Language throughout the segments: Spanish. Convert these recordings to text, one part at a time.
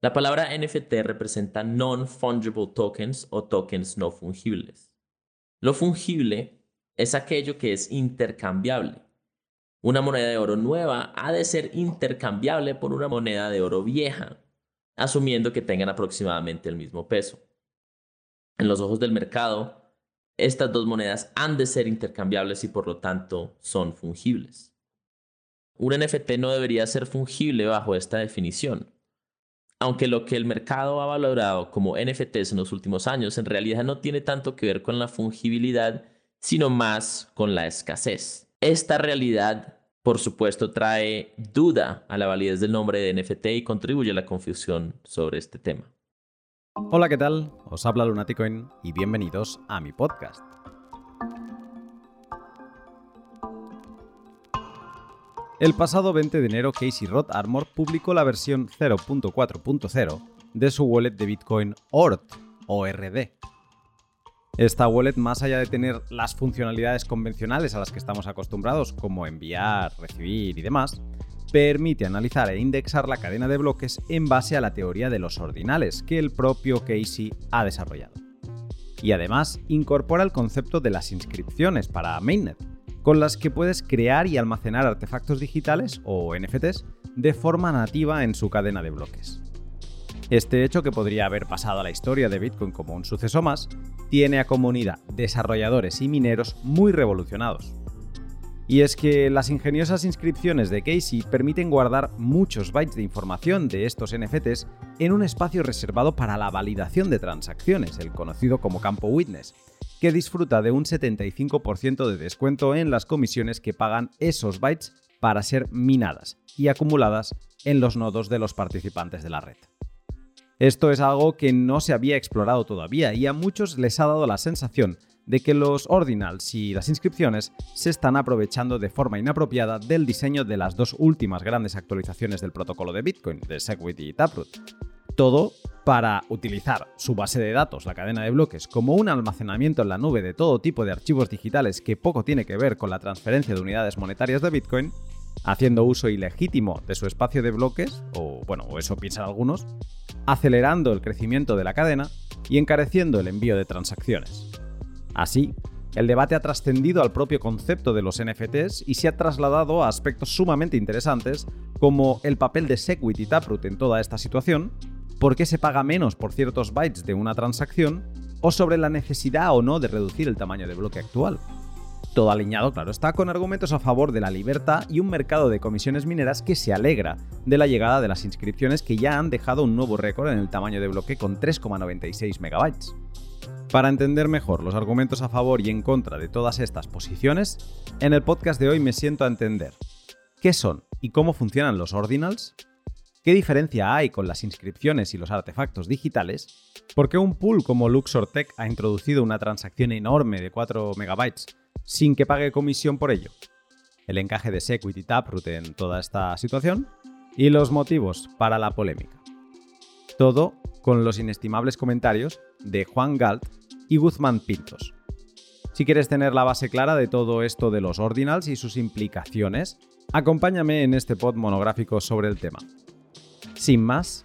La palabra NFT representa non-fungible tokens o tokens no fungibles. Lo fungible es aquello que es intercambiable. Una moneda de oro nueva ha de ser intercambiable por una moneda de oro vieja, asumiendo que tengan aproximadamente el mismo peso. En los ojos del mercado, estas dos monedas han de ser intercambiables y por lo tanto son fungibles. Un NFT no debería ser fungible bajo esta definición. Aunque lo que el mercado ha valorado como NFTs en los últimos años en realidad no tiene tanto que ver con la fungibilidad, sino más con la escasez. Esta realidad, por supuesto, trae duda a la validez del nombre de NFT y contribuye a la confusión sobre este tema. Hola, ¿qué tal? Os habla Lunaticoin y bienvenidos a mi podcast. El pasado 20 de enero, Casey Roth Armor publicó la versión 0.4.0 de su wallet de Bitcoin ORD, ORD. Esta wallet, más allá de tener las funcionalidades convencionales a las que estamos acostumbrados, como enviar, recibir y demás, permite analizar e indexar la cadena de bloques en base a la teoría de los ordinales que el propio Casey ha desarrollado. Y además incorpora el concepto de las inscripciones para Mainnet, con las que puedes crear y almacenar artefactos digitales o NFTs de forma nativa en su cadena de bloques. Este hecho, que podría haber pasado a la historia de Bitcoin como un suceso más, tiene a comunidad, desarrolladores y mineros muy revolucionados. Y es que las ingeniosas inscripciones de Casey permiten guardar muchos bytes de información de estos NFTs en un espacio reservado para la validación de transacciones, el conocido como campo witness, que disfruta de un 75% de descuento en las comisiones que pagan esos bytes para ser minadas y acumuladas en los nodos de los participantes de la red. Esto es algo que no se había explorado todavía y a muchos les ha dado la sensación de que los ordinals y las inscripciones se están aprovechando de forma inapropiada del diseño de las dos últimas grandes actualizaciones del protocolo de Bitcoin, de Segwit y Taproot. Todo para utilizar su base de datos, la cadena de bloques, como un almacenamiento en la nube de todo tipo de archivos digitales que poco tiene que ver con la transferencia de unidades monetarias de Bitcoin, haciendo uso ilegítimo de su espacio de bloques, o bueno, eso piensan algunos, acelerando el crecimiento de la cadena y encareciendo el envío de transacciones. Así, el debate ha trascendido al propio concepto de los NFTs y se ha trasladado a aspectos sumamente interesantes como el papel de Segwit y Taproot en toda esta situación, por qué se paga menos por ciertos bytes de una transacción o sobre la necesidad o no de reducir el tamaño de bloque actual. Todo alineado, claro está, con argumentos a favor de la libertad y un mercado de comisiones mineras que se alegra de la llegada de las inscripciones que ya han dejado un nuevo récord en el tamaño de bloque con 3,96 megabytes. Para entender mejor los argumentos a favor y en contra de todas estas posiciones, en el podcast de hoy me siento a entender qué son y cómo funcionan los ordinals, ¿Qué diferencia hay con las inscripciones y los artefactos digitales? ¿Por qué un pool como Luxor Tech ha introducido una transacción enorme de 4 MB sin que pague comisión por ello? El encaje de Segwit y Taproot en toda esta situación y los motivos para la polémica. Todo con los inestimables comentarios de Juan Galt y Guzmán Pintos. Si quieres tener la base clara de todo esto de los ordinals y sus implicaciones, acompáñame en este pod monográfico sobre el tema. Sin más,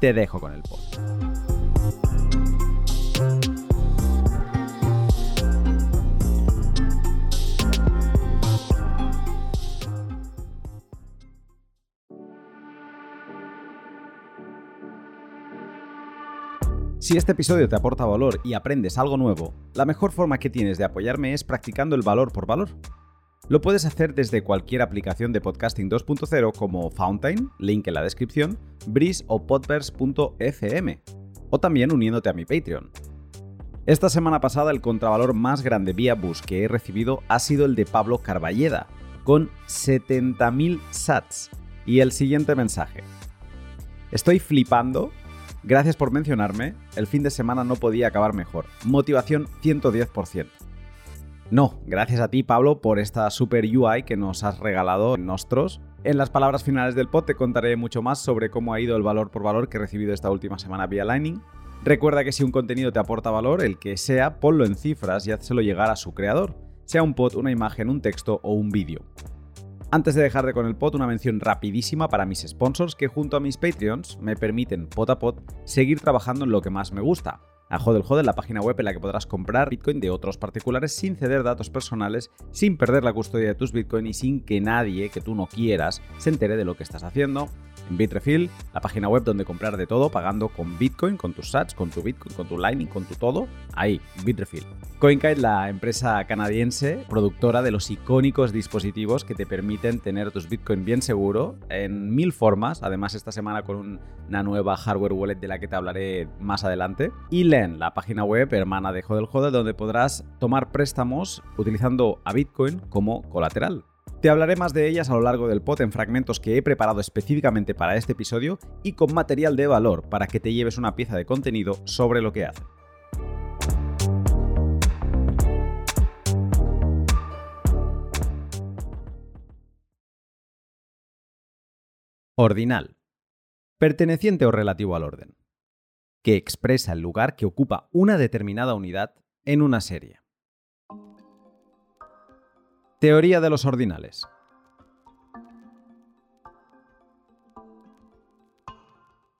te dejo con el pod. Si este episodio te aporta valor y aprendes algo nuevo, la mejor forma que tienes de apoyarme es practicando el valor por valor. Lo puedes hacer desde cualquier aplicación de podcasting 2.0 como Fountain, link en la descripción, Breeze o podverse.fm, o también uniéndote a mi Patreon. Esta semana pasada el contravalor más grande vía bus que he recibido ha sido el de Pablo Carballeda, con 70.000 sats. Y el siguiente mensaje. Estoy flipando. Gracias por mencionarme. El fin de semana no podía acabar mejor. Motivación 110%. No, gracias a ti Pablo por esta super UI que nos has regalado en Nostros. En las palabras finales del pod te contaré mucho más sobre cómo ha ido el valor por valor que he recibido esta última semana vía Lightning. Recuerda que si un contenido te aporta valor, el que sea, ponlo en cifras y hazlo llegar a su creador, sea un pod, una imagen, un texto o un vídeo. Antes de dejar de con el pot, una mención rapidísima para mis sponsors que junto a mis Patreons me permiten pot a pot seguir trabajando en lo que más me gusta, a Hodel Hodel, la página web en la que podrás comprar Bitcoin de otros particulares sin ceder datos personales, sin perder la custodia de tus Bitcoin y sin que nadie que tú no quieras se entere de lo que estás haciendo en Bitrefill, la página web donde comprar de todo pagando con Bitcoin, con tus sats, con tu Bitcoin, con tu Lightning, con tu todo. Ahí, Bitrefill. CoinKite, la empresa canadiense productora de los icónicos dispositivos que te permiten tener tus Bitcoin bien seguro en mil formas. Además, esta semana con una nueva hardware wallet de la que te hablaré más adelante. Y Len, la página web hermana de Hodel Hodel, donde podrás tomar préstamos utilizando a Bitcoin como colateral. Te hablaré más de ellas a lo largo del pod en fragmentos que he preparado específicamente para este episodio y con material de valor para que te lleves una pieza de contenido sobre lo que hacen. Ordinal. Perteneciente o relativo al orden. Que expresa el lugar que ocupa una determinada unidad en una serie. Teoría de los ordinales.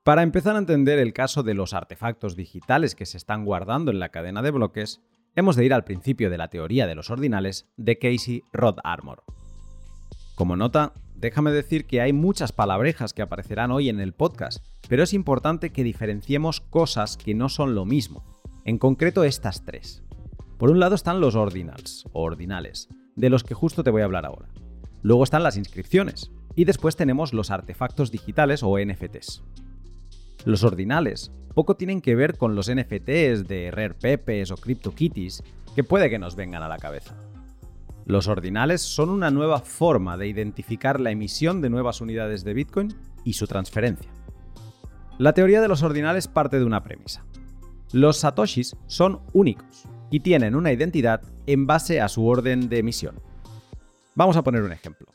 Para empezar a entender el caso de los artefactos digitales que se están guardando en la cadena de bloques, hemos de ir al principio de la teoría de los ordinales de Casey Rod Armor. Como nota, déjame decir que hay muchas palabrejas que aparecerán hoy en el podcast, pero es importante que diferenciemos cosas que no son lo mismo, en concreto estas tres. Por un lado están los ordinals, o ordinales, de los que justo te voy a hablar ahora. Luego están las inscripciones. Y después tenemos los artefactos digitales o NFTs. Los ordinales poco tienen que ver con los NFTs de Rare Pepes o CryptoKitties, que puede que nos vengan a la cabeza. Los ordinales son una nueva forma de identificar la emisión de nuevas unidades de Bitcoin y su transferencia. La teoría de los ordinales parte de una premisa. Los satoshis son únicos y tienen una identidad en base a su orden de emisión. Vamos a poner un ejemplo.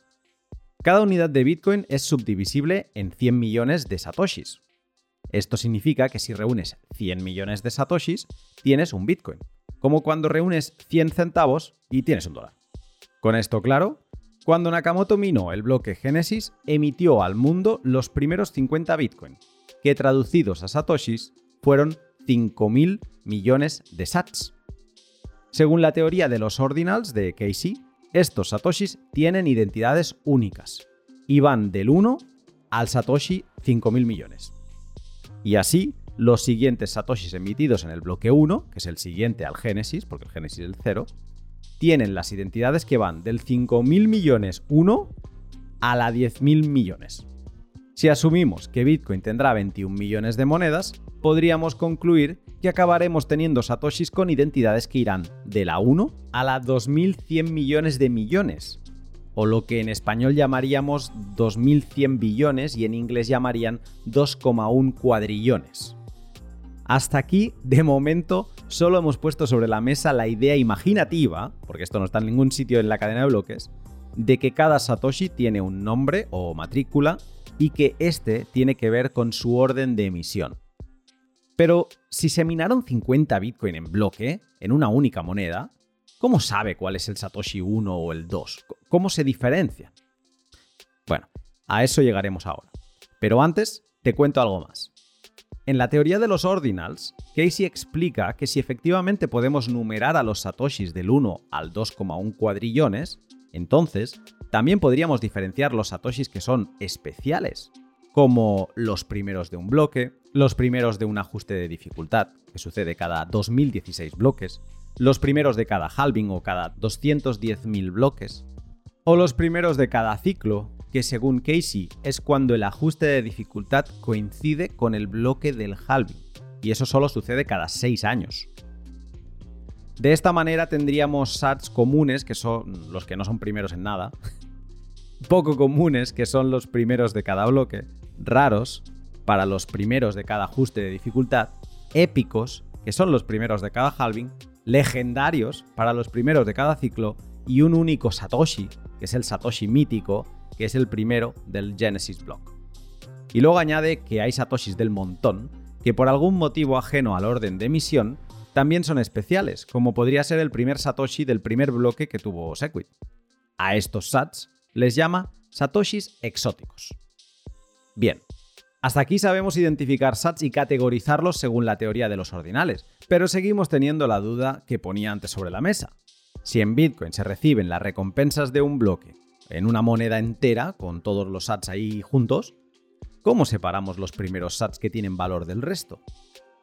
Cada unidad de Bitcoin es subdivisible en 100 millones de satoshis. Esto significa que si reúnes 100 millones de satoshis, tienes un Bitcoin, como cuando reúnes 100 centavos y tienes un dólar. Con esto claro, cuando Nakamoto minó el bloque Genesis, emitió al mundo los primeros 50 Bitcoin, que traducidos a satoshis fueron 5.000 millones de sats. Según la teoría de los ordinals de Casey, estos satoshis tienen identidades únicas y van del 1 al satoshi 5.000 millones. Y así, los siguientes satoshis emitidos en el bloque 1, que es el siguiente al Génesis, porque el Génesis es el 0, tienen las identidades que van del 5.000 millones 1 a la 10.000 millones. Si asumimos que Bitcoin tendrá 21 millones de monedas, podríamos concluir que acabaremos teniendo satoshis con identidades que irán de la 1 a la 2100 millones de millones, o lo que en español llamaríamos 2100 billones y en inglés llamarían 2,1 cuadrillones. Hasta aquí, de momento, solo hemos puesto sobre la mesa la idea imaginativa, porque esto no está en ningún sitio en la cadena de bloques, de que cada Satoshi tiene un nombre o matrícula y que este tiene que ver con su orden de emisión. Pero si se minaron 50 Bitcoin en bloque, en una única moneda, ¿cómo sabe cuál es el Satoshi 1 o el 2? ¿Cómo se diferencian? Bueno, a eso llegaremos ahora. Pero antes, te cuento algo más. En la teoría de los ordinals, Casey explica que si efectivamente podemos numerar a los satoshis del 1 al 2,1 cuadrillones, entonces también podríamos diferenciar los satoshis que son especiales, como los primeros de un bloque, los primeros de un ajuste de dificultad, que sucede cada 2016 bloques, los primeros de cada halving o cada 210.000 bloques, o los primeros de cada ciclo, que según Casey es cuando el ajuste de dificultad coincide con el bloque del halving, y eso solo sucede cada 6 años. De esta manera tendríamos sats comunes, que son los que no son primeros en nada, poco comunes, que son los primeros de cada bloque, raros, para los primeros de cada ajuste de dificultad, épicos, que son los primeros de cada halving, legendarios para los primeros de cada ciclo y un único Satoshi, que es el Satoshi mítico, que es el primero del Genesis Block. Y luego añade que hay Satoshis del montón, que por algún motivo ajeno al orden de emisión, también son especiales, como podría ser el primer Satoshi del primer bloque que tuvo Segwit. A estos sats les llama satoshis exóticos. Bien, hasta aquí sabemos identificar sats y categorizarlos según la teoría de los ordinales, pero seguimos teniendo la duda que ponía antes sobre la mesa. Si en Bitcoin se reciben las recompensas de un bloque en una moneda entera, con todos los sats ahí juntos, ¿cómo separamos los primeros sats que tienen valor del resto?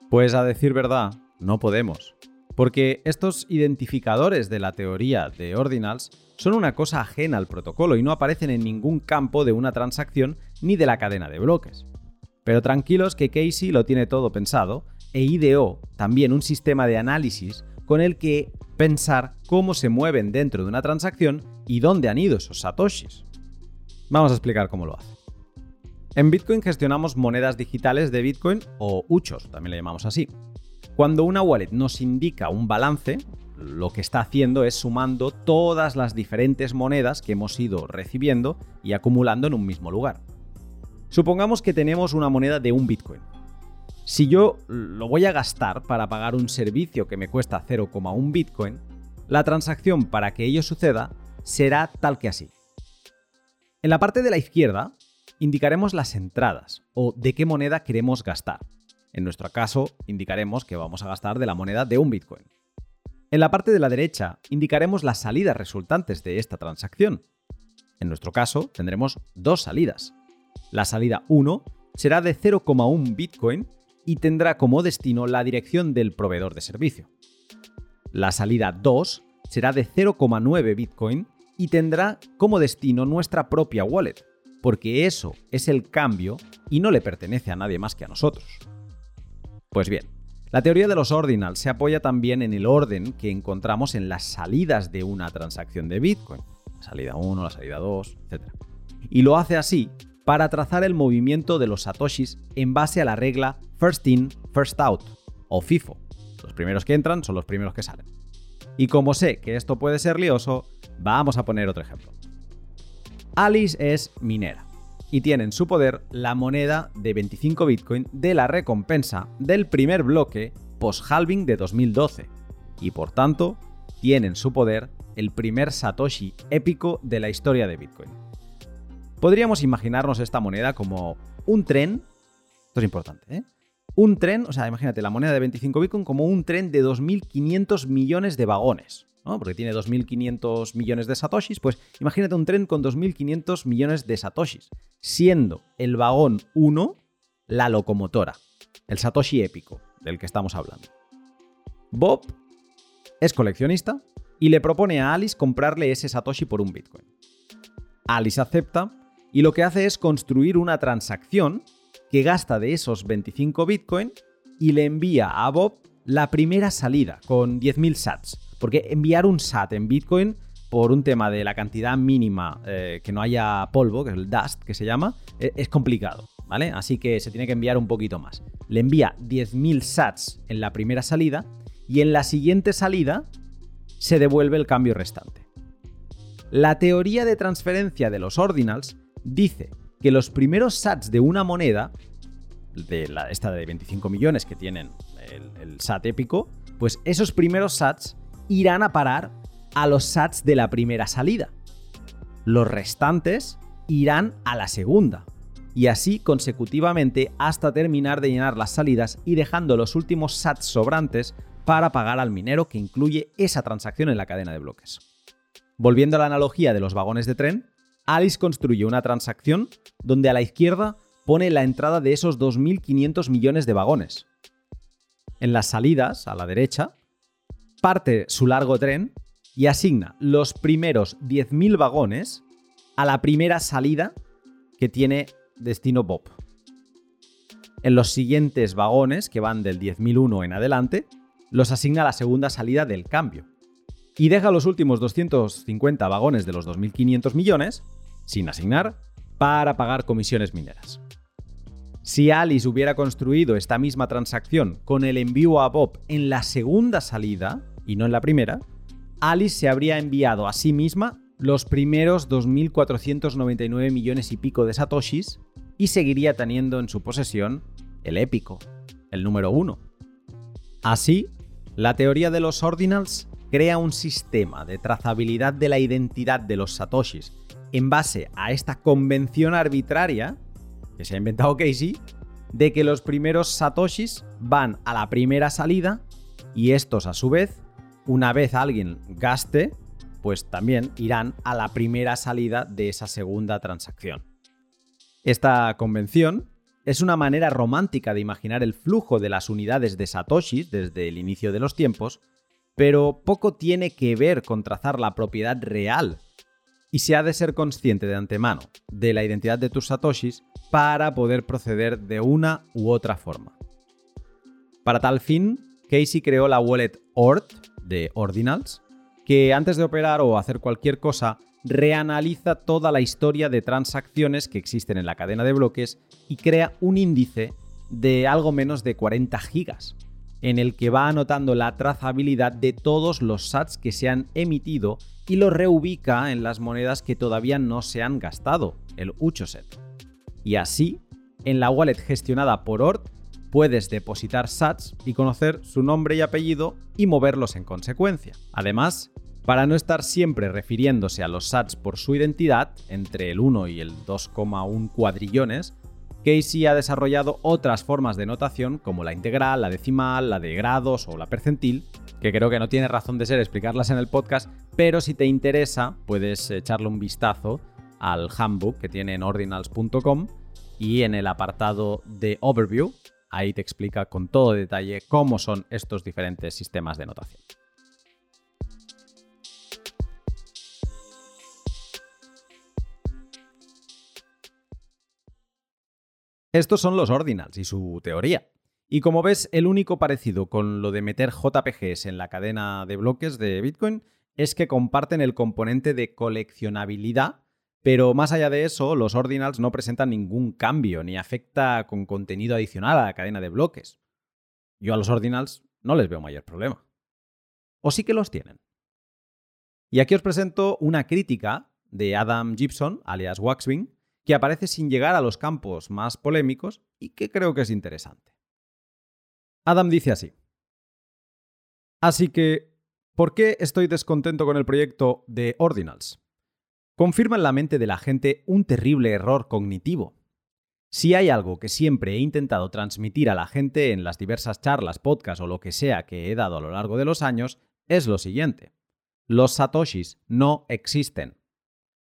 Pues a decir verdad, no podemos. Porque estos identificadores de la teoría de ordinals son una cosa ajena al protocolo y no aparecen en ningún campo de una transacción ni de la cadena de bloques. Pero tranquilos que Casey lo tiene todo pensado e ideó también un sistema de análisis con el que pensar cómo se mueven dentro de una transacción y dónde han ido esos satoshis. Vamos a explicar cómo lo hace. En Bitcoin gestionamos monedas digitales de Bitcoin o UCHOS, también le llamamos así. Cuando una wallet nos indica un balance, lo que está haciendo es sumando todas las diferentes monedas que hemos ido recibiendo y acumulando en un mismo lugar. Supongamos que tenemos una moneda de un Bitcoin. Si yo lo voy a gastar para pagar un servicio que me cuesta 0,1 Bitcoin, la transacción para que ello suceda será tal que así. En la parte de la izquierda indicaremos las entradas o de qué moneda queremos gastar. En nuestro caso, indicaremos que vamos a gastar de la moneda de un Bitcoin. En la parte de la derecha indicaremos las salidas resultantes de esta transacción. En nuestro caso, tendremos dos salidas. La salida 1 será de 0,1 Bitcoin y tendrá como destino la dirección del proveedor de servicio. La salida 2 será de 0,9 Bitcoin y tendrá como destino nuestra propia wallet, porque eso es el cambio y no le pertenece a nadie más que a nosotros. Pues bien, la teoría de los ordinals se apoya también en el orden que encontramos en las salidas de una transacción de Bitcoin, la salida 1, la salida 2, etc. Y lo hace así para trazar el movimiento de los satoshis en base a la regla First In, First Out, o FIFO. Los primeros que entran son los primeros que salen. Y como sé que esto puede ser lioso, vamos a poner otro ejemplo. Alice es minera y tiene en su poder la moneda de 25 Bitcoin de la recompensa del primer bloque post-halving de 2012 y por tanto tiene en su poder el primer Satoshi épico de la historia de Bitcoin. Podríamos imaginarnos esta moneda como un tren, esto es importante, ¿eh? Un tren, o sea, imagínate la moneda de 25 Bitcoin como un tren de 2.500 millones de vagones porque tiene 2.500 millones de satoshis, pues imagínate un tren con 2.500 millones de satoshis, siendo el vagón 1 la locomotora, el satoshi épico del que estamos hablando. Bob es coleccionista y le propone a Alice comprarle ese satoshi por un bitcoin. Alice acepta y lo que hace es construir una transacción que gasta de esos 25 bitcoin y le envía a Bob la primera salida con 10.000 sats porque enviar un SAT en Bitcoin por un tema de la cantidad mínima eh, que no haya polvo, que es el dust que se llama, e, es complicado, ¿vale? Así que se tiene que enviar un poquito más. Le envía 10.000 sats en la primera salida y en la siguiente salida se devuelve el cambio restante. La teoría de transferencia de los ordinals dice que los primeros sats de una moneda, de la, esta de 25 millones que tienen el, el SAT épico, pues esos primeros sats irán a parar a los sats de la primera salida. Los restantes irán a la segunda. Y así consecutivamente hasta terminar de llenar las salidas y dejando los últimos sats sobrantes para pagar al minero que incluye esa transacción en la cadena de bloques. Volviendo a la analogía de los vagones de tren, Alice construye una transacción donde a la izquierda pone la entrada de esos 2.500 millones de vagones. En las salidas, a la derecha, parte su largo tren y asigna los primeros 10.000 vagones a la primera salida que tiene destino Bob. En los siguientes vagones, que van del 10.001 en adelante, los asigna a la segunda salida del cambio. Y deja los últimos 250 vagones de los 2.500 millones, sin asignar, para pagar comisiones mineras. Si Alice hubiera construido esta misma transacción con el envío a Bob en la segunda salida, y no en la primera, Alice se habría enviado a sí misma los primeros 2.499 millones y pico de satoshis y seguiría teniendo en su posesión el épico, el número uno. Así, la teoría de los ordinals crea un sistema de trazabilidad de la identidad de los satoshis en base a esta convención arbitraria que se ha inventado Casey de que los primeros satoshis van a la primera salida y estos a su vez, una vez alguien gaste, pues también irán a la primera salida de esa segunda transacción. Esta convención es una manera romántica de imaginar el flujo de las unidades de satoshis desde el inicio de los tiempos, pero poco tiene que ver con trazar la propiedad real y se ha de ser consciente de antemano de la identidad de tus satoshis para poder proceder de una u otra forma. Para tal fin, Casey creó la wallet ORT de Ordinals, que antes de operar o hacer cualquier cosa, reanaliza toda la historia de transacciones que existen en la cadena de bloques y crea un índice de algo menos de 40 gigas, en el que va anotando la trazabilidad de todos los sats que se han emitido y lo reubica en las monedas que todavía no se han gastado, el Uchoset. Y así, en la wallet gestionada por ORT, puedes depositar sats y conocer su nombre y apellido y moverlos en consecuencia. Además, para no estar siempre refiriéndose a los sats por su identidad, entre el 1 y el 2,1 cuadrillones, Casey ha desarrollado otras formas de notación como la integral, la decimal, la de grados o la percentil, que creo que no tiene razón de ser explicarlas en el podcast, pero si te interesa puedes echarle un vistazo al handbook que tiene en ordinals.com y en el apartado de overview, ahí te explica con todo detalle cómo son estos diferentes sistemas de notación. Estos son los ordinals y su teoría. Y como ves, el único parecido con lo de meter JPGs en la cadena de bloques de Bitcoin es que comparten el componente de coleccionabilidad, pero más allá de eso, los ordinals no presentan ningún cambio ni afecta con contenido adicional a la cadena de bloques. Yo a los ordinals no les veo mayor problema. ¿O sí que los tienen? Y aquí os presento una crítica de Adam Gibson, alias Waxwing, que aparece sin llegar a los campos más polémicos y que creo que es interesante. Adam dice así. Así que, ¿por qué estoy descontento con el proyecto de Ordinals? Confirma en la mente de la gente un terrible error cognitivo. Si hay algo que siempre he intentado transmitir a la gente en las diversas charlas, podcasts o lo que sea que he dado a lo largo de los años, es lo siguiente. Los satoshis no existen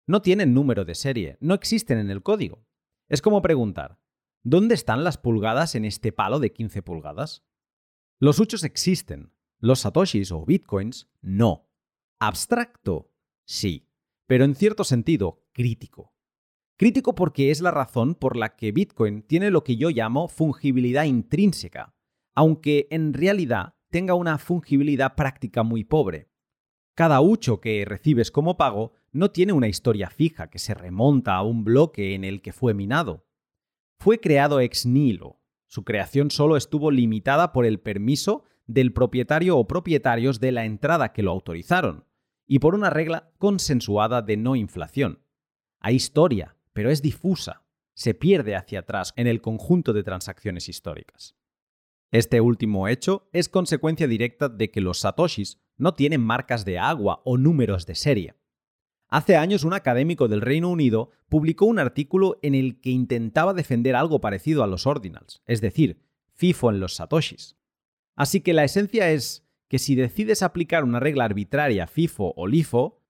no tienen número de serie, no existen en el código. Es como preguntar, ¿dónde están las pulgadas en este palo de 15 pulgadas? Los huchos existen, los satoshis o bitcoins no. Abstracto, sí, pero en cierto sentido crítico. Crítico porque es la razón por la que Bitcoin tiene lo que yo llamo fungibilidad intrínseca, aunque en realidad tenga una fungibilidad práctica muy pobre. Cada hucho que recibes como pago no tiene una historia fija que se remonta a un bloque en el que fue minado. Fue creado ex nihilo. Su creación solo estuvo limitada por el permiso del propietario o propietarios de la entrada que lo autorizaron, y por una regla consensuada de no inflación. Hay historia, pero es difusa, se pierde hacia atrás en el conjunto de transacciones históricas. Este último hecho es consecuencia directa de que los satoshis no tienen marcas de agua o números de serie. Hace años un académico del Reino Unido publicó un artículo en el que intentaba defender algo parecido a los ordinals, es decir, FIFO en los satoshis. Así que la esencia es que si decides aplicar una regla arbitraria FIFO o LIFO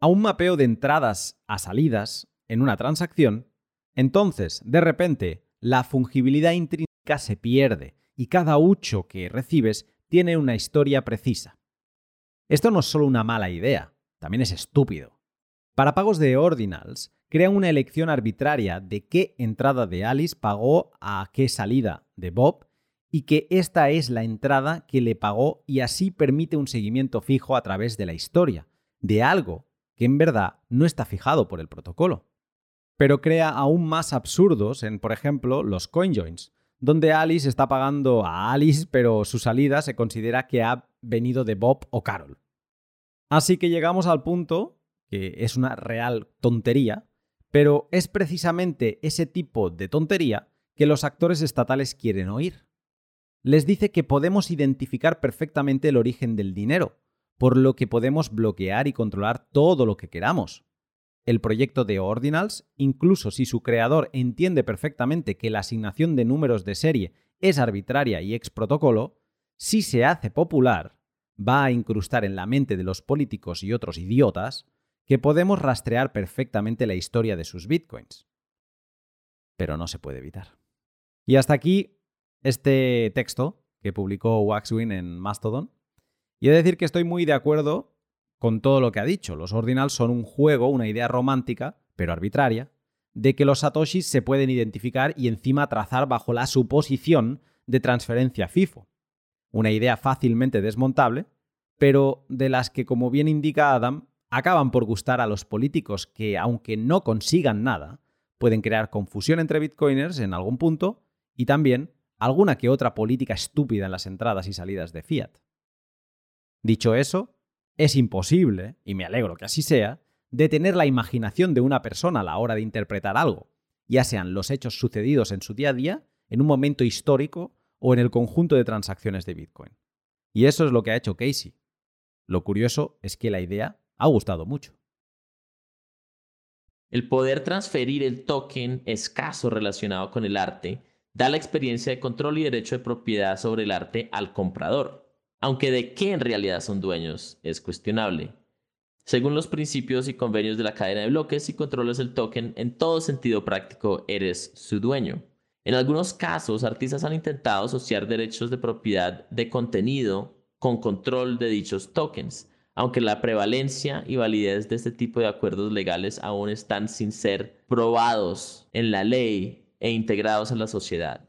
a un mapeo de entradas a salidas en una transacción, entonces, de repente, la fungibilidad intrínseca se pierde y cada ucho que recibes tiene una historia precisa. Esto no es solo una mala idea, también es estúpido. Para pagos de ordinals, crea una elección arbitraria de qué entrada de Alice pagó a qué salida de Bob y que esta es la entrada que le pagó y así permite un seguimiento fijo a través de la historia, de algo que en verdad no está fijado por el protocolo. Pero crea aún más absurdos en, por ejemplo, los coinjoins, donde Alice está pagando a Alice, pero su salida se considera que ha venido de Bob o Carol. Así que llegamos al punto que es una real tontería, pero es precisamente ese tipo de tontería que los actores estatales quieren oír. Les dice que podemos identificar perfectamente el origen del dinero, por lo que podemos bloquear y controlar todo lo que queramos. el proyecto de Ordinals, incluso si su creador entiende perfectamente que la asignación de números de serie es arbitraria y ex protocolo, si se hace popular, va a incrustar en la mente de los políticos y otros idiotas que podemos rastrear perfectamente la historia de sus bitcoins. Pero no se puede evitar. Y hasta aquí este texto que publicó Waxwin en Mastodon. Y he de decir que estoy muy de acuerdo con todo lo que ha dicho. Los ordinals son un juego, una idea romántica, pero arbitraria, de que los satoshis se pueden identificar y encima trazar bajo la suposición de transferencia FIFO. Una idea fácilmente desmontable, pero de las que, como bien indica Adam, acaban por gustar a los políticos que, aunque no consigan nada, pueden crear confusión entre bitcoiners en algún punto y también alguna que otra política estúpida en las entradas y salidas de fiat. Dicho eso, es imposible, y me alegro que así sea, detener la imaginación de una persona a la hora de interpretar algo, ya sean los hechos sucedidos en su día a día, en un momento histórico o en el conjunto de transacciones de Bitcoin. Y eso es lo que ha hecho Casey. Lo curioso es que la idea ha gustado mucho. El poder transferir el token escaso relacionado con el arte da la experiencia de control y derecho de propiedad sobre el arte al comprador aunque de qué en realidad son dueños es cuestionable. Según los principios y convenios de la cadena de bloques, si controlas el token, en todo sentido práctico eres su dueño. En algunos casos, artistas han intentado asociar derechos de propiedad de contenido con control de dichos tokens, aunque la prevalencia y validez de este tipo de acuerdos legales aún están sin ser probados en la ley e integrados en la sociedad.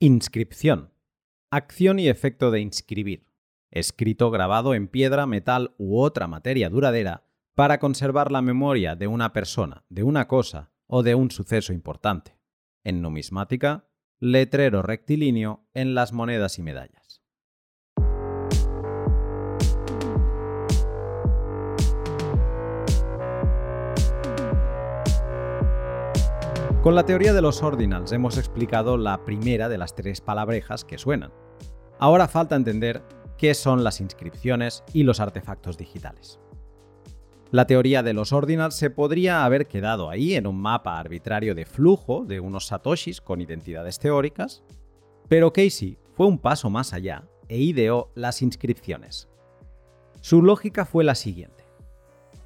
Inscripción. Acción y efecto de inscribir. Escrito grabado en piedra, metal u otra materia duradera para conservar la memoria de una persona, de una cosa o de un suceso importante. En numismática, letrero rectilíneo en las monedas y medallas. Con la teoría de los ordinals hemos explicado la primera de las tres palabrejas que suenan. Ahora falta entender qué son las inscripciones y los artefactos digitales. La teoría de los ordinals se podría haber quedado ahí en un mapa arbitrario de flujo de unos satoshis con identidades teóricas, pero Casey fue un paso más allá e ideó las inscripciones. Su lógica fue la siguiente.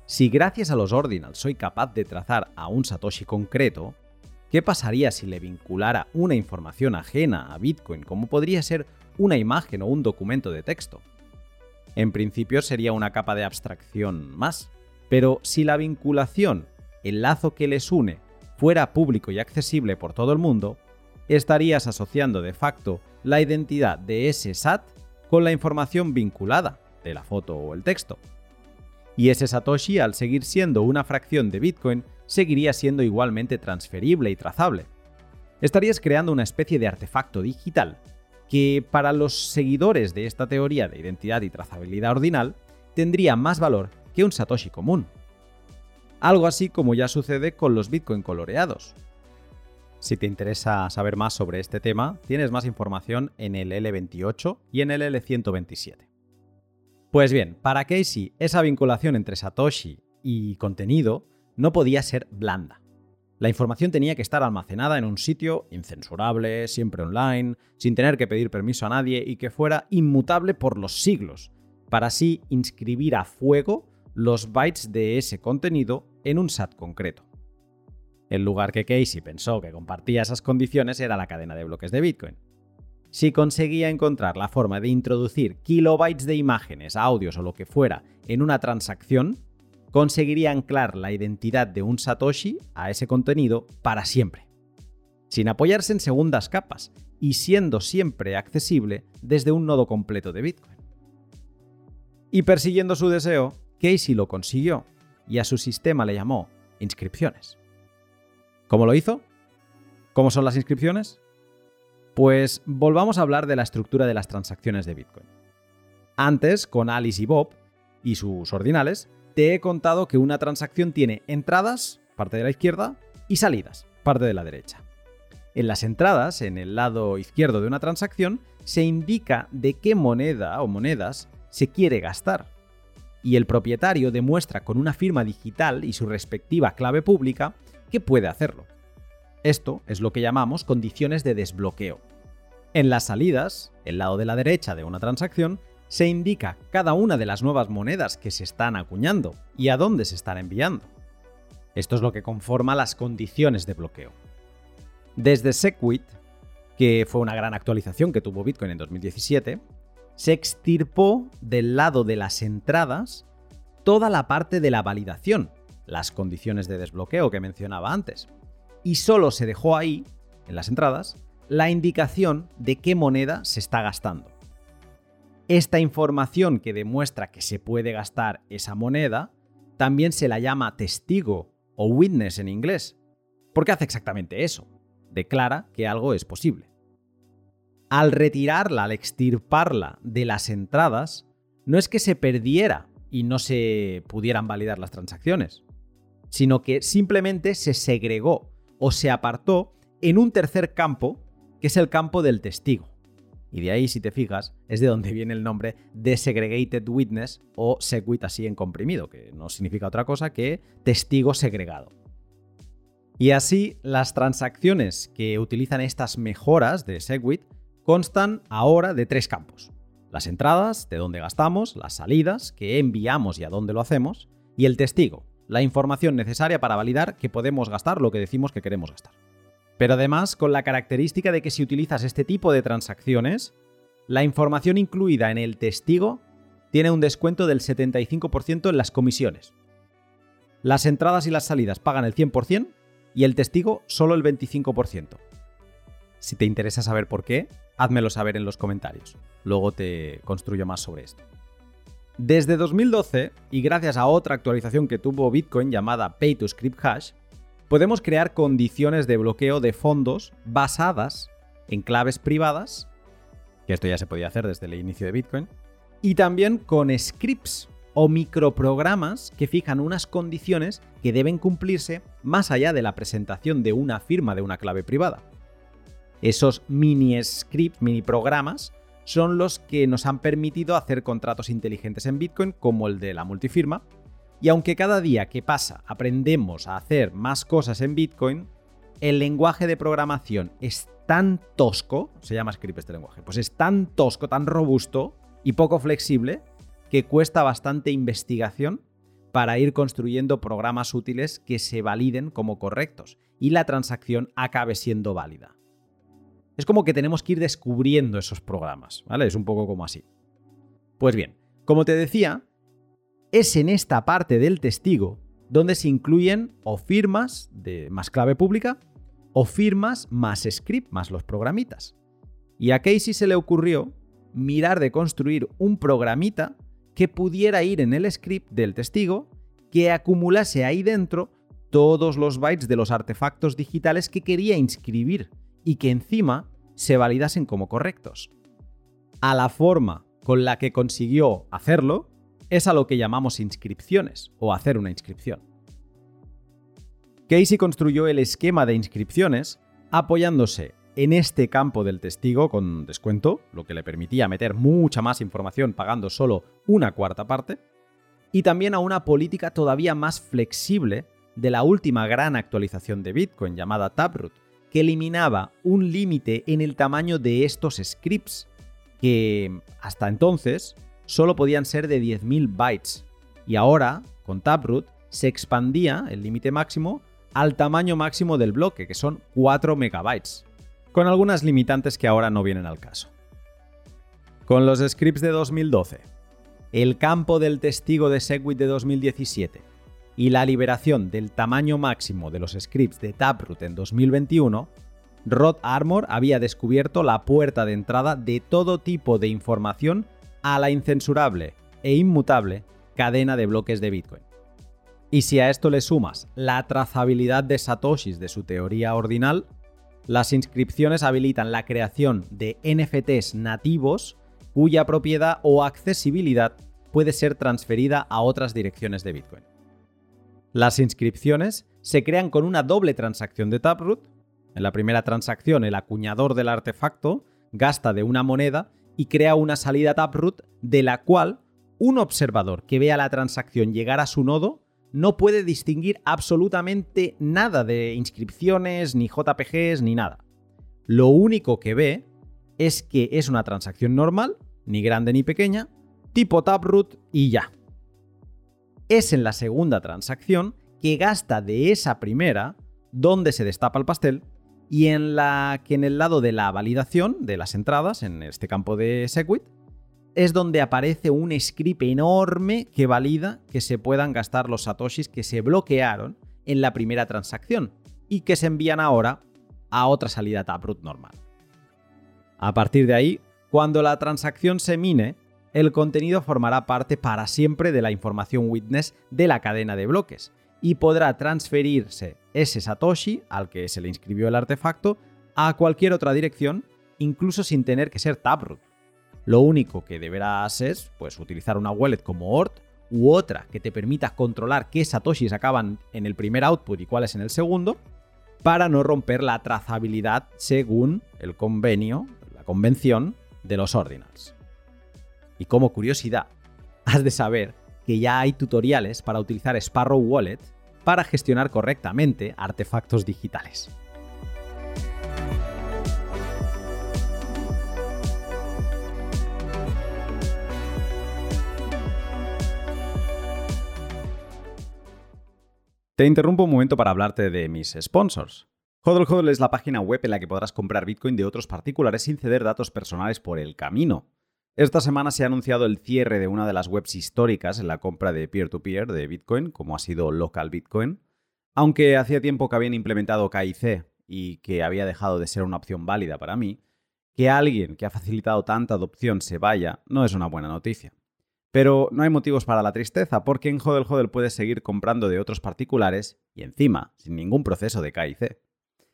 Si gracias a los ordinals soy capaz de trazar a un satoshi concreto, ¿Qué pasaría si le vinculara una información ajena a Bitcoin, como podría ser una imagen o un documento de texto? En principio sería una capa de abstracción más, pero si la vinculación, el lazo que les une, fuera público y accesible por todo el mundo, estarías asociando de facto la identidad de ese SAT con la información vinculada, de la foto o el texto. Y ese Satoshi, al seguir siendo una fracción de Bitcoin, seguiría siendo igualmente transferible y trazable. Estarías creando una especie de artefacto digital que para los seguidores de esta teoría de identidad y trazabilidad ordinal tendría más valor que un Satoshi común. Algo así como ya sucede con los Bitcoin coloreados. Si te interesa saber más sobre este tema, tienes más información en el L28 y en el L127. Pues bien, para Casey, esa vinculación entre Satoshi y contenido no podía ser blanda. La información tenía que estar almacenada en un sitio incensurable, siempre online, sin tener que pedir permiso a nadie y que fuera inmutable por los siglos, para así inscribir a fuego los bytes de ese contenido en un SAT concreto. El lugar que Casey pensó que compartía esas condiciones era la cadena de bloques de Bitcoin. Si conseguía encontrar la forma de introducir kilobytes de imágenes, audios o lo que fuera en una transacción, conseguiría anclar la identidad de un Satoshi a ese contenido para siempre, sin apoyarse en segundas capas y siendo siempre accesible desde un nodo completo de Bitcoin. Y persiguiendo su deseo, Casey lo consiguió y a su sistema le llamó inscripciones. ¿Cómo lo hizo? ¿Cómo son las inscripciones? Pues volvamos a hablar de la estructura de las transacciones de Bitcoin. Antes, con Alice y Bob y sus ordinales, te he contado que una transacción tiene entradas, parte de la izquierda, y salidas, parte de la derecha. En las entradas, en el lado izquierdo de una transacción, se indica de qué moneda o monedas se quiere gastar. Y el propietario demuestra con una firma digital y su respectiva clave pública que puede hacerlo. Esto es lo que llamamos condiciones de desbloqueo. En las salidas, el lado de la derecha de una transacción, se indica cada una de las nuevas monedas que se están acuñando y a dónde se están enviando. Esto es lo que conforma las condiciones de bloqueo. Desde Segwit, que fue una gran actualización que tuvo Bitcoin en 2017, se extirpó del lado de las entradas toda la parte de la validación, las condiciones de desbloqueo que mencionaba antes, y solo se dejó ahí, en las entradas, la indicación de qué moneda se está gastando. Esta información que demuestra que se puede gastar esa moneda también se la llama testigo o witness en inglés, porque hace exactamente eso, declara que algo es posible. Al retirarla, al extirparla de las entradas, no es que se perdiera y no se pudieran validar las transacciones, sino que simplemente se segregó o se apartó en un tercer campo, que es el campo del testigo. Y de ahí, si te fijas, es de donde viene el nombre Desegregated Witness o Segwit así en comprimido, que no significa otra cosa que testigo segregado. Y así, las transacciones que utilizan estas mejoras de Segwit constan ahora de tres campos. Las entradas, de dónde gastamos, las salidas, que enviamos y a dónde lo hacemos, y el testigo, la información necesaria para validar que podemos gastar lo que decimos que queremos gastar. Pero además, con la característica de que si utilizas este tipo de transacciones, la información incluida en el testigo tiene un descuento del 75% en las comisiones. Las entradas y las salidas pagan el 100% y el testigo solo el 25%. Si te interesa saber por qué, házmelo saber en los comentarios. Luego te construyo más sobre esto. Desde 2012, y gracias a otra actualización que tuvo Bitcoin llamada Pay to Script Hash, podemos crear condiciones de bloqueo de fondos basadas en claves privadas, que esto ya se podía hacer desde el inicio de Bitcoin, y también con scripts o microprogramas que fijan unas condiciones que deben cumplirse más allá de la presentación de una firma de una clave privada. Esos mini scripts, mini programas, son los que nos han permitido hacer contratos inteligentes en Bitcoin como el de la multifirma, y aunque cada día que pasa aprendemos a hacer más cosas en Bitcoin, el lenguaje de programación es tan tosco, se llama script este lenguaje, pues es tan tosco, tan robusto y poco flexible que cuesta bastante investigación para ir construyendo programas útiles que se validen como correctos y la transacción acabe siendo válida. Es como que tenemos que ir descubriendo esos programas, ¿vale? Es un poco como así. Pues bien, como te decía, es en esta parte del testigo donde se incluyen o firmas de más clave pública o firmas más script más los programitas. Y a Casey se le ocurrió mirar de construir un programita que pudiera ir en el script del testigo que acumulase ahí dentro todos los bytes de los artefactos digitales que quería inscribir y que encima se validasen como correctos. A la forma con la que consiguió hacerlo es a lo que llamamos inscripciones o hacer una inscripción. Casey construyó el esquema de inscripciones apoyándose en este campo del testigo con descuento, lo que le permitía meter mucha más información pagando solo una cuarta parte, y también a una política todavía más flexible de la última gran actualización de Bitcoin llamada Taproot, que eliminaba un límite en el tamaño de estos scripts, que hasta entonces solo podían ser de 10.000 bytes. Y ahora, con Taproot, se expandía el límite máximo al tamaño máximo del bloque, que son 4 megabytes, con algunas limitantes que ahora no vienen al caso. Con los scripts de 2012, el campo del testigo de Segwit de 2017 y la liberación del tamaño máximo de los scripts de Taproot en 2021, Rod Armor había descubierto la puerta de entrada de todo tipo de información a la incensurable e inmutable cadena de bloques de Bitcoin. Y si a esto le sumas la trazabilidad de satoshis de su teoría ordinal, las inscripciones habilitan la creación de NFTs nativos cuya propiedad o accesibilidad puede ser transferida a otras direcciones de Bitcoin. Las inscripciones se crean con una doble transacción de Taproot. En la primera transacción, el acuñador del artefacto gasta de una moneda y crea una salida Taproot de la cual un observador que vea la transacción llegar a su nodo no puede distinguir absolutamente nada de inscripciones, ni JPGs, ni nada. Lo único que ve es que es una transacción normal, ni grande ni pequeña, tipo Taproot y ya. Es en la segunda transacción que gasta de esa primera donde se destapa el pastel y en la que en el lado de la validación de las entradas, en este campo de Segwit, es donde aparece un script enorme que valida que se puedan gastar los satoshis que se bloquearon en la primera transacción y que se envían ahora a otra salida Taproot normal. A partir de ahí, cuando la transacción se mine, el contenido formará parte para siempre de la información witness de la cadena de bloques y podrá transferirse ese satoshi al que se le inscribió el artefacto a cualquier otra dirección, incluso sin tener que ser Taproot. Lo único que deberás es pues, utilizar una wallet como ORT u otra que te permita controlar qué satoshis acaban en el primer output y cuáles en el segundo, para no romper la trazabilidad según el convenio, la convención de los ordinals. Y como curiosidad, has de saber que ya hay tutoriales para utilizar Sparrow Wallet para gestionar correctamente artefactos digitales. Te interrumpo un momento para hablarte de mis sponsors. Hodl Hodl es la página web en la que podrás comprar Bitcoin de otros particulares sin ceder datos personales por el camino. Esta semana se ha anunciado el cierre de una de las webs históricas en la compra de peer-to-peer de Bitcoin, como ha sido Local Bitcoin. Aunque hacía tiempo que habían implementado KIC y que había dejado de ser una opción válida para mí, que alguien que ha facilitado tanta adopción se vaya no es una buena noticia. Pero no hay motivos para la tristeza, porque en Hodel Hodel puedes seguir comprando de otros particulares y encima, sin ningún proceso de KIC.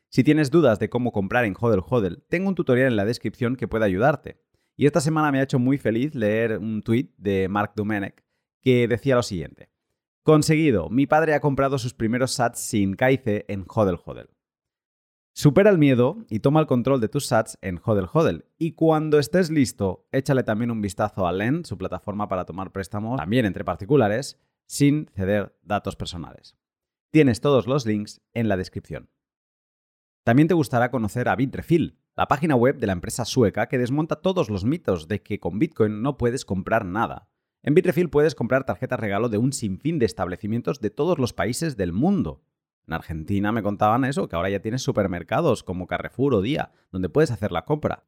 Si tienes dudas de cómo comprar en Hodel Hodel, tengo un tutorial en la descripción que puede ayudarte. Y esta semana me ha hecho muy feliz leer un tweet de Mark Domenech que decía lo siguiente. Conseguido, mi padre ha comprado sus primeros sats sin KIC en Hodel Hodel. Supera el miedo y toma el control de tus sats en Hodel Hodel. Y cuando estés listo, échale también un vistazo a Lend, su plataforma para tomar préstamos, también entre particulares, sin ceder datos personales. Tienes todos los links en la descripción. También te gustará conocer a Bitrefill, la página web de la empresa sueca que desmonta todos los mitos de que con Bitcoin no puedes comprar nada. En Bitrefill puedes comprar tarjetas regalo de un sinfín de establecimientos de todos los países del mundo. En Argentina me contaban eso, que ahora ya tienes supermercados como Carrefour o Día, donde puedes hacer la compra.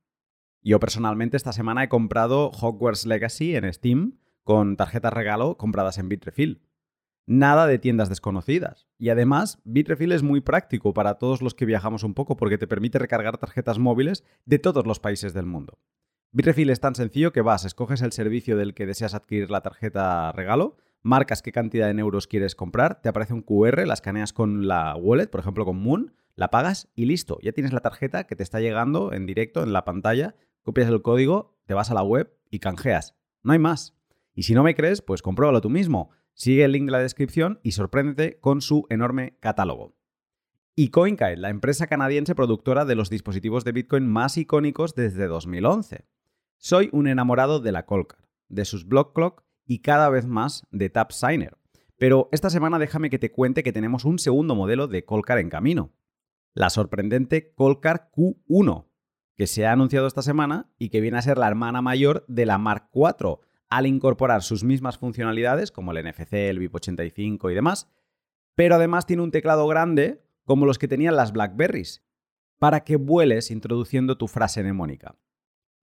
Yo personalmente esta semana he comprado Hogwarts Legacy en Steam con tarjetas regalo compradas en Bitrefill. Nada de tiendas desconocidas. Y además, Bitrefill es muy práctico para todos los que viajamos un poco porque te permite recargar tarjetas móviles de todos los países del mundo. Bitrefill es tan sencillo que vas, escoges el servicio del que deseas adquirir la tarjeta regalo, marcas qué cantidad en euros quieres comprar, te aparece un QR, la escaneas con la wallet, por ejemplo con Moon, la pagas y listo, ya tienes la tarjeta que te está llegando en directo en la pantalla, copias el código, te vas a la web y canjeas. No hay más. Y si no me crees, pues compruébalo tú mismo. Sigue el link de la descripción y sorpréndete con su enorme catálogo. Y CoinKite, la empresa canadiense productora de los dispositivos de Bitcoin más icónicos desde 2011. Soy un enamorado de la Colcar, de sus Block Clock y cada vez más de TapSigner. Pero esta semana déjame que te cuente que tenemos un segundo modelo de Colcar en camino. La sorprendente Colcar Q1, que se ha anunciado esta semana y que viene a ser la hermana mayor de la Mark IV, al incorporar sus mismas funcionalidades como el NFC, el BIP85 y demás, pero además tiene un teclado grande como los que tenían las Blackberries, para que vueles introduciendo tu frase mnemónica.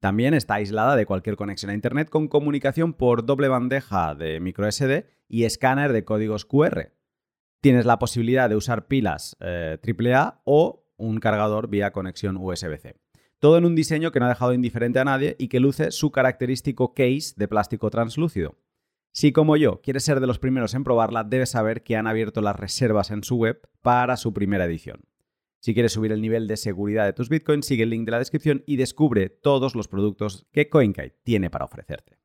También está aislada de cualquier conexión a Internet con comunicación por doble bandeja de microSD y escáner de códigos QR. Tienes la posibilidad de usar pilas AAA eh, o un cargador vía conexión USB-C. Todo en un diseño que no ha dejado indiferente a nadie y que luce su característico case de plástico translúcido. Si como yo quieres ser de los primeros en probarla, debes saber que han abierto las reservas en su web para su primera edición. Si quieres subir el nivel de seguridad de tus bitcoins, sigue el link de la descripción y descubre todos los productos que CoinKite tiene para ofrecerte.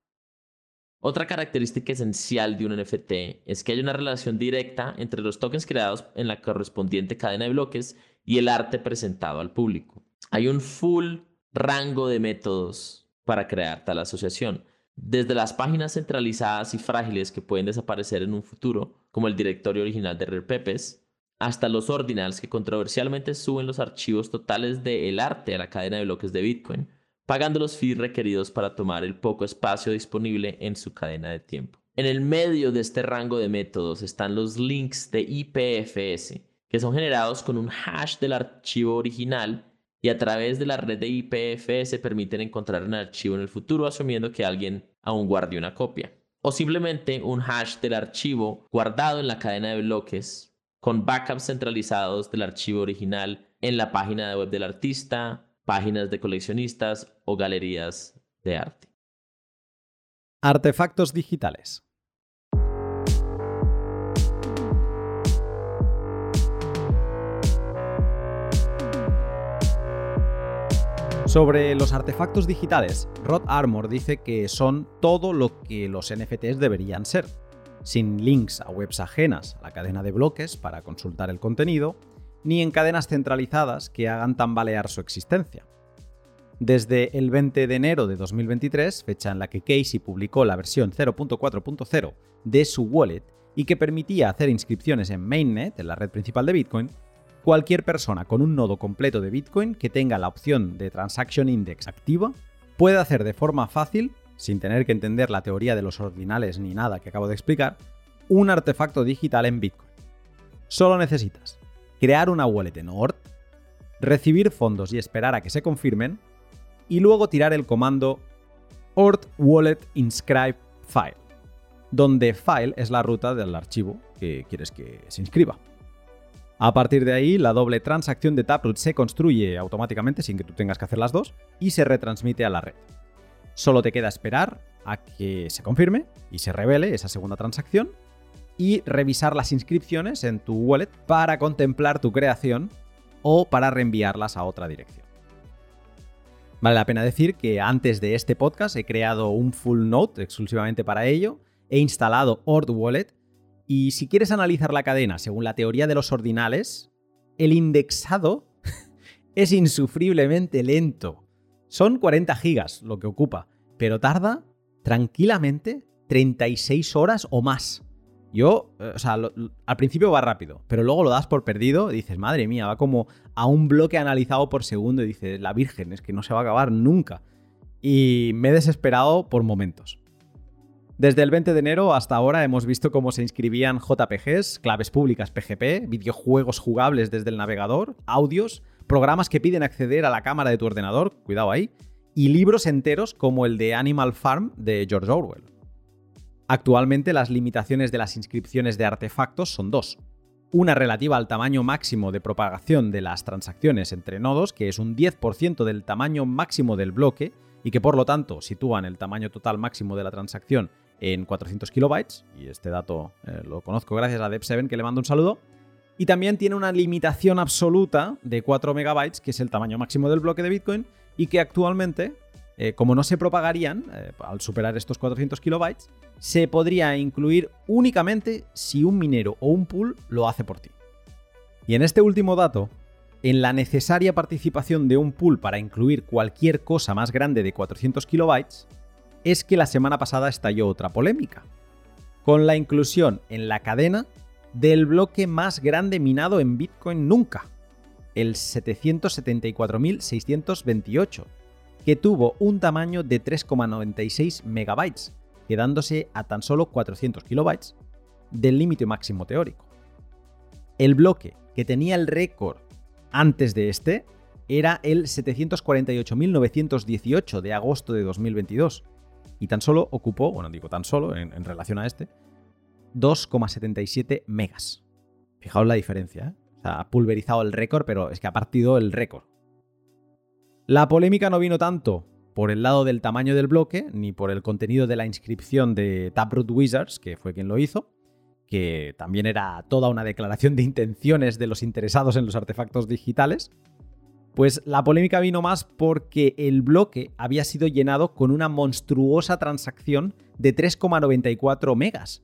Otra característica esencial de un NFT es que hay una relación directa entre los tokens creados en la correspondiente cadena de bloques y el arte presentado al público. Hay un full rango de métodos para crear tal asociación, Desde las páginas centralizadas y frágiles que pueden desaparecer en un futuro, como el directorio original de RPPs, hasta los ordinals que controversialmente suben los archivos totales del arte a la cadena de bloques de Bitcoin, pagando los fees requeridos para tomar el poco espacio disponible en su cadena de tiempo. En el medio de este rango de métodos están los links de IPFS, que son generados con un hash del archivo original y a través de la red de IPFS permiten encontrar un archivo en el futuro asumiendo que alguien aún guarde una copia. O simplemente un hash del archivo guardado en la cadena de bloques con backups centralizados del archivo original en la página de web del artista, páginas de coleccionistas o galerías de arte. Artefactos digitales. Sobre los artefactos digitales, Rod Armor dice que son todo lo que los NFTs deberían ser, sin links a webs ajenas a la cadena de bloques para consultar el contenido, ni en cadenas centralizadas que hagan tambalear su existencia. Desde el 20 de enero de 2023, fecha en la que Casey publicó la versión 0.4.0 de su wallet y que permitía hacer inscripciones en Mainnet, en la red principal de Bitcoin, cualquier persona con un nodo completo de Bitcoin que tenga la opción de Transaction Index activa puede hacer de forma fácil, sin tener que entender la teoría de los ordinales ni nada que acabo de explicar, un artefacto digital en Bitcoin. Solo necesitas crear una wallet en ORT, recibir fondos y esperar a que se confirmen, y luego tirar el comando ort wallet inscribe file, donde file es la ruta del archivo que quieres que se inscriba. A partir de ahí, la doble transacción de Taproot se construye automáticamente sin que tú tengas que hacer las dos y se retransmite a la red. Solo te queda esperar a que se confirme y se revele esa segunda transacción y revisar las inscripciones en tu wallet para contemplar tu creación o para reenviarlas a otra dirección. Vale la pena decir que antes de este podcast he creado un full note exclusivamente para ello, he instalado Ord Wallet y si quieres analizar la cadena según la teoría de los ordinales, el indexado es insufriblemente lento. Son 40 gigas lo que ocupa, pero tarda tranquilamente 36 horas o más. Yo, eh, o sea, al principio va rápido, pero luego lo das por perdido y dices, madre mía, va como a un bloque analizado por segundo y dices, la Virgen, es que no se va a acabar nunca. Y me he desesperado por momentos. Desde el 20 de enero hasta ahora hemos visto cómo se inscribían JPGs, claves públicas PGP, videojuegos jugables desde el navegador, audios, programas que piden acceder a la cámara de tu ordenador, cuidado ahí, y libros enteros como el de Animal Farm de George Orwell. Actualmente las limitaciones de las inscripciones de artefactos son dos. Una relativa al tamaño máximo de propagación de las transacciones entre nodos, que es un 10% del tamaño máximo del bloque y que por lo tanto sitúan el tamaño total máximo de la transacción en 400 kilobytes, y este dato eh, lo conozco gracias a Dev7 que le mando un saludo, y también tiene una limitación absoluta de 4 megabytes, que es el tamaño máximo del bloque de Bitcoin, y que actualmente eh, como no se propagarían eh, al superar estos 400 kilobytes, se podría incluir únicamente si un minero o un pool lo hace por ti. Y en este último dato, en la necesaria participación de un pool para incluir cualquier cosa más grande de 400 kilobytes, es que la semana pasada estalló otra polémica, con la inclusión en la cadena del bloque más grande minado en Bitcoin nunca, el 774.628 que tuvo un tamaño de 3,96 megabytes, quedándose a tan solo 400 kilobytes del límite máximo teórico. El bloque que tenía el récord antes de este era el 748.918 de agosto de 2022 y tan solo ocupó, bueno digo tan solo en, relación a este, 2,77 megas. Fijaos la diferencia, ¿eh? O sea, ha pulverizado el récord, pero es que ha partido el récord. La polémica no vino tanto por el lado del tamaño del bloque, ni por el contenido de la inscripción de Taproot Wizards, que fue quien lo hizo, que también era toda una declaración de intenciones de los interesados en los artefactos digitales. Pues la polémica vino más porque el bloque había sido llenado con una monstruosa transacción de 3,94 megas,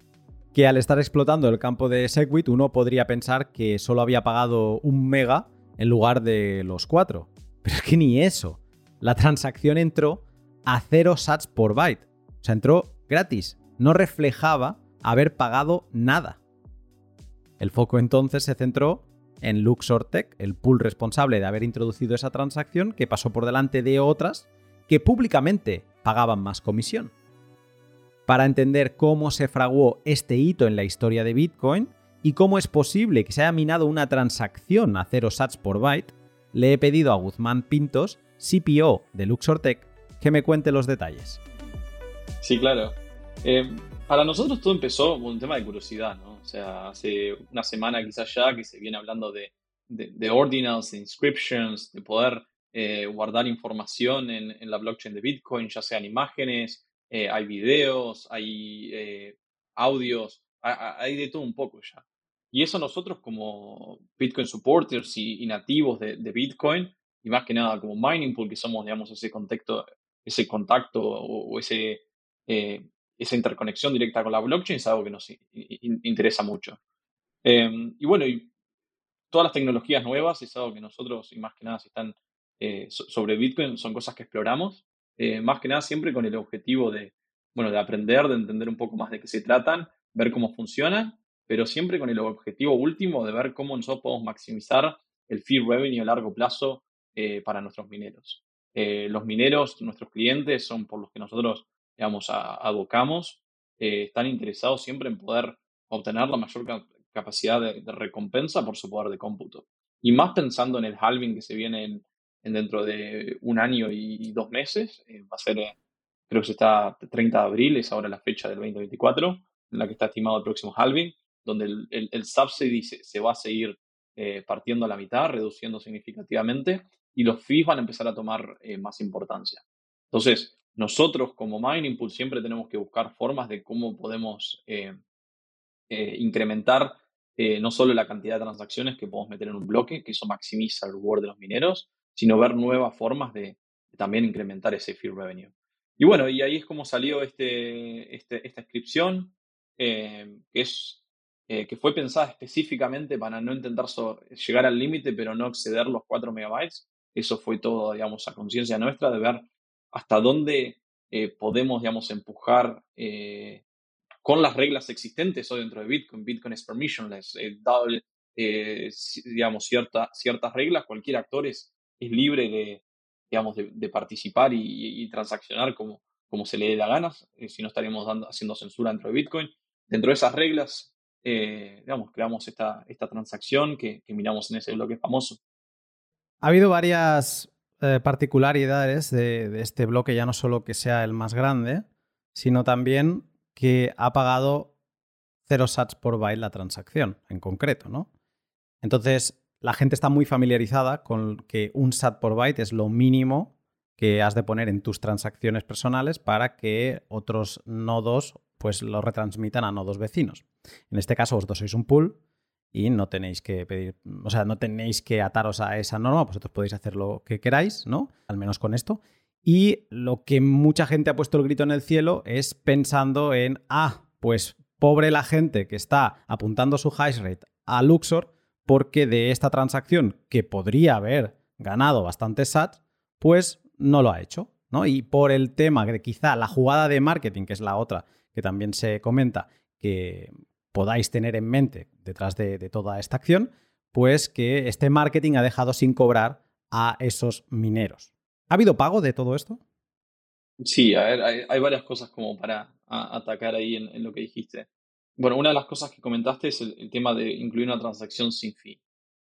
que al estar explotando el campo de Segwit uno podría pensar que solo había pagado un mega en lugar de los 4. Pero es que ni eso. La transacción entró a 0 sats por byte. O sea, entró gratis. No reflejaba haber pagado nada. El foco entonces se centró en Luxor Tech, el pool responsable de haber introducido esa transacción que pasó por delante de otras que públicamente pagaban más comisión. Para entender cómo se fraguó este hito en la historia de Bitcoin y cómo es posible que se haya minado una transacción a 0 sats por byte, le he pedido a Guzmán Pintos, CPO de Luxor Tech, que me cuente los detalles. Sí, claro. Eh, para nosotros todo empezó con un tema de curiosidad, ¿no? O sea, hace una semana quizás ya que se viene hablando de, de, ordinals, de inscriptions, de poder eh, guardar información en, en, la blockchain de Bitcoin, ya sean imágenes, eh, hay videos, hay eh, audios, hay, de todo un poco ya. Y eso nosotros como Bitcoin supporters y, nativos de, Bitcoin, y más que nada como mining pool, que somos, digamos, ese contacto, ese contacto o, ese, esa interconexión directa con la blockchain es algo que nos interesa mucho. Em, y bueno, y todas las tecnologías nuevas es algo que nosotros, y más que nada, si están eh, sobre Bitcoin, son cosas que exploramos, eh, más que nada siempre con el objetivo de, bueno, de aprender, de entender un poco más de qué se tratan, ver cómo funcionan, pero siempre con el objetivo último de ver cómo nosotros podemos maximizar el fee revenue a largo plazo eh, para nuestros mineros. los mineros, nuestros clientes, son por los que nosotros digamos, abocamos, eh, están interesados siempre en poder obtener la mayor capacidad de, recompensa por su poder de cómputo. Y más pensando en el halving que se viene en, dentro de un año y, dos meses, eh, va a ser, eh, creo que se está 30 de abril, es ahora la fecha del 2024, en la que está estimado el próximo halving, donde el, el, subsidy se, va a seguir partiendo a la mitad, reduciendo significativamente, y los fees van a empezar a tomar más importancia. Entonces, nosotros como Mining Pool siempre tenemos que buscar formas de cómo podemos eh, eh, incrementar eh, no solo la cantidad de transacciones que podemos meter en un bloque, que eso maximiza el reward de los mineros, sino ver nuevas formas de, también incrementar ese fee revenue. Y bueno, y ahí es como salió este, este esta inscripción, que, es, que fue pensada específicamente para no intentar llegar al límite, pero no exceder los 4 megabytes. Eso fue todo, digamos, a conciencia nuestra de ver hasta dónde eh, podemos, digamos, empujar eh, con las reglas existentes hoy dentro de Bitcoin. Bitcoin es permissionless, eh, dado, digamos, cierta, ciertas reglas, cualquier actor es, es libre de, digamos, de, participar y, transaccionar como, como se le dé la gana, si no estaríamos dando, haciendo censura dentro de Bitcoin. Dentro de esas reglas, digamos, creamos esta, esta transacción que, que miramos en ese bloque famoso. Ha habido varias eh, particularidades de, este bloque, ya no solo que sea el más grande, sino también que ha pagado 0 sats por byte la transacción en concreto, ¿no? Entonces, la gente está muy familiarizada con que un sat por byte es lo mínimo que has de poner en tus transacciones personales para que otros nodos pues lo retransmitan a nodos vecinos. En este caso, vosotros sois un pool y no tenéis que pedir, o sea, no tenéis que ataros a esa norma, vosotros podéis hacer lo que queráis, ¿no? Al menos con esto. Y lo que mucha gente ha puesto el grito en el cielo es pensando en, ah, pues pobre la gente que está apuntando su hash rate a Luxor porque de esta transacción que podría haber ganado bastante sats, pues no lo ha hecho, ¿no? Y por el tema de quizá la jugada de marketing, que es la otra que también se comenta, que podáis tener en mente detrás de, toda esta acción, pues que este marketing ha dejado sin cobrar a esos mineros. ¿Ha habido pago de todo esto? Sí, a ver, hay, varias cosas como para atacar ahí en, lo que dijiste. Bueno, una de las cosas que comentaste es el, tema de incluir una transacción sin fin.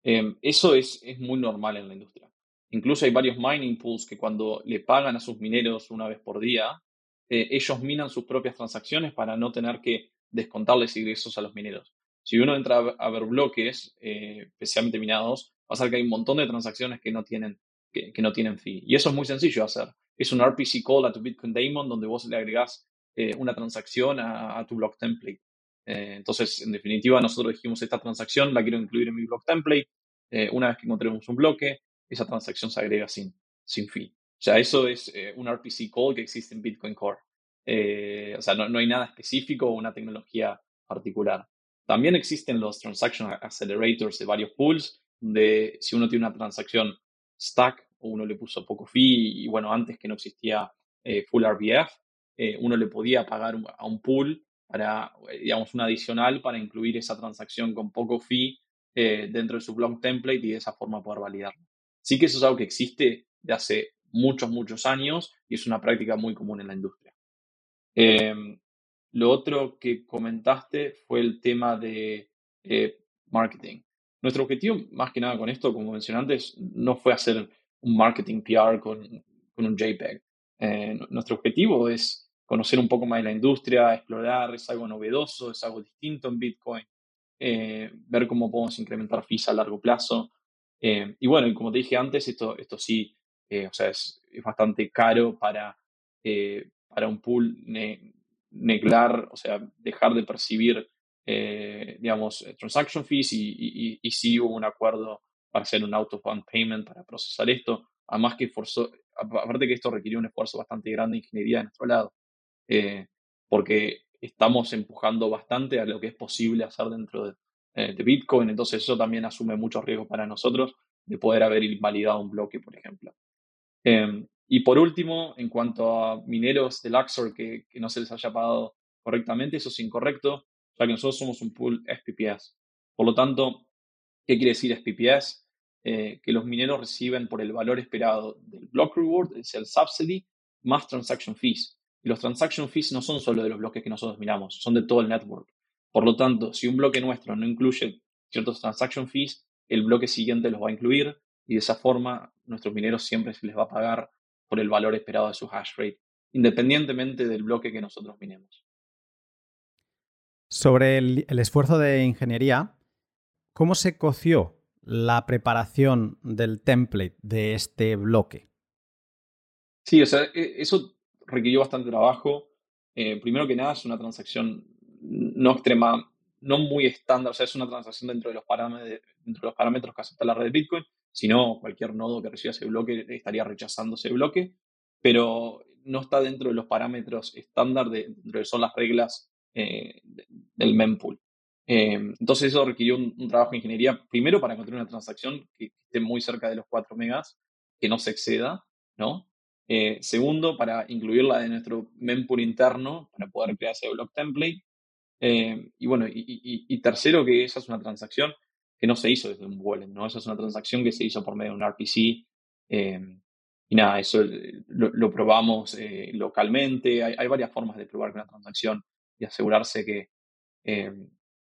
Em, eso es, es muy normal en la industria. Incluso hay varios mining pools que cuando le pagan a sus mineros una vez por día, eh, ellos minan sus propias transacciones para no tener que descontarles ingresos a los mineros. Si uno entra a ver bloques, eh, especialmente minados, va a ser que hay un montón de transacciones que no tienen, que, no tienen fee. Y eso es muy sencillo de hacer. Es un RPC call a tu Bitcoin Daemon donde vos le agregás eh, una transacción a, tu block template. Eh, entonces, en definitiva, nosotros dijimos esta transacción la quiero incluir en mi block template. una vez que encontremos un bloque, esa transacción se agrega sin, sin fee. O sea, eso es un RPC call que existe en Bitcoin Core. Eh, o sea, no, hay nada específico o una tecnología particular. También existen los Transaction Accelerators de varios pools, donde si uno tiene una transacción stack uno le puso poco fee, y bueno, antes que no existía eh, Full RBF, uno le podía pagar a un pool para, digamos, un adicional para incluir esa transacción con poco fee dentro de su block template y de esa forma poder validarlo. Sí que eso es algo que existe de hace muchos, muchos años y es una práctica muy común en la industria. Em, lo otro que comentaste fue el tema de eh, marketing. Nuestro objetivo, más que nada con esto, como mencioné antes, no fue hacer un marketing PR con, un JPEG. Eh, nuestro objetivo es conocer un poco más de la industria, explorar, es algo novedoso, es algo distinto en Bitcoin, eh, ver cómo podemos incrementar fees a largo plazo. y bueno, como te dije antes, esto, esto sí, o sea, es, es, bastante caro para, para un pool neglar, o sea, dejar de percibir, eh, digamos, eh, transaction fees y, y, sí hubo un acuerdo para hacer un out-of-fund payment para procesar esto. Además que forzó, aparte que esto requirió un esfuerzo bastante grande de ingeniería de nuestro lado, eh, porque estamos empujando bastante a lo que es posible hacer dentro de, de, Bitcoin, entonces eso también asume muchos riesgos para nosotros de poder haber invalidado un bloque, por ejemplo. Em, y por último, en cuanto a mineros de Luxor que, no se les haya pagado correctamente, eso es incorrecto, ya que nosotros somos un pool SPPS. Por lo tanto, ¿qué quiere decir SPPS? Eh, que los mineros reciben por el valor esperado del block reward, es el subsidy, más transaction fees. Y los transaction fees no son solo de los bloques que nosotros miramos, son de todo el network. Por lo tanto, si un bloque nuestro no incluye ciertos transaction fees, el bloque siguiente los va a incluir y de esa forma nuestros mineros siempre se les va a pagar por el valor esperado de su hash rate, independientemente del bloque que nosotros minemos. Sobre el, esfuerzo de ingeniería, ¿cómo se coció la preparación del template de este bloque? Sí, o sea, e, eso requirió bastante trabajo. Eh, primero que nada, es una transacción no extrema, no muy estándar, o sea, es una transacción dentro de los parámetros, dentro de los parámetros que acepta la red de Bitcoin, si no, cualquier nodo que reciba ese bloque estaría rechazando ese bloque, pero no está dentro de los parámetros estándar de, de son las reglas eh, del mempool. Eh, entonces eso requirió un, trabajo de ingeniería, primero para encontrar una transacción que esté muy cerca de los 4 megas, que no se exceda, ¿no? Eh, segundo, para incluirla en nuestro mempool interno, para poder crear ese block template. y bueno, y, tercero, que esa es una transacción que no se hizo desde un wallet, ¿no? Esa es una transacción que se hizo por medio de un RPC. Eh, y nada, eso lo, probamos eh, localmente. Hay, varias formas de probar una transacción y asegurarse que, eh,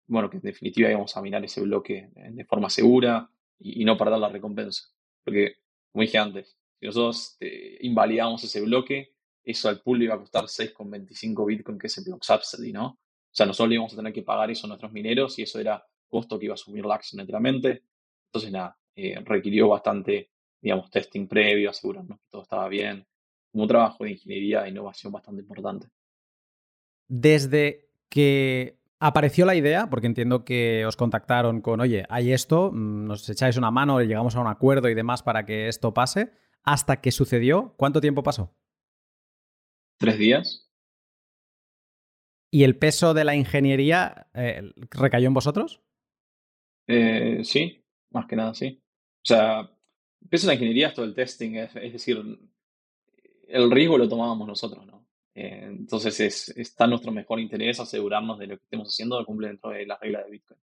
bueno, que en definitiva íbamos a minar ese bloque de forma segura y, no perder la recompensa. Porque, como dije antes, si nosotros invalidamos ese bloque, eso al pool le iba a costar 6,25 Bitcoin, que es el block subsidy, ¿no? O sea, nosotros le íbamos a tener que pagar eso a nuestros mineros y eso era costo que iba a asumir Lax enteramente. Entonces, nada, eh, requirió bastante, digamos, testing previo, asegurarnos que todo estaba bien. Un trabajo de ingeniería e innovación bastante importante. Desde que apareció la idea, porque entiendo que os contactaron con, oye, hay esto, mm, nos echáis una mano, llegamos a un acuerdo y demás para que esto pase, hasta que sucedió, ¿cuánto tiempo pasó? Tres días. ¿Y el peso de la ingeniería eh, recayó en vosotros? Eh, sí, más que nada, sí. O sea, peso la ingeniería es todo el testing, es, decir, el riesgo lo tomábamos nosotros, ¿no? Eh, entonces es, está en nuestro mejor interés asegurarnos de lo que estemos haciendo cumple dentro de las reglas de Bitcoin.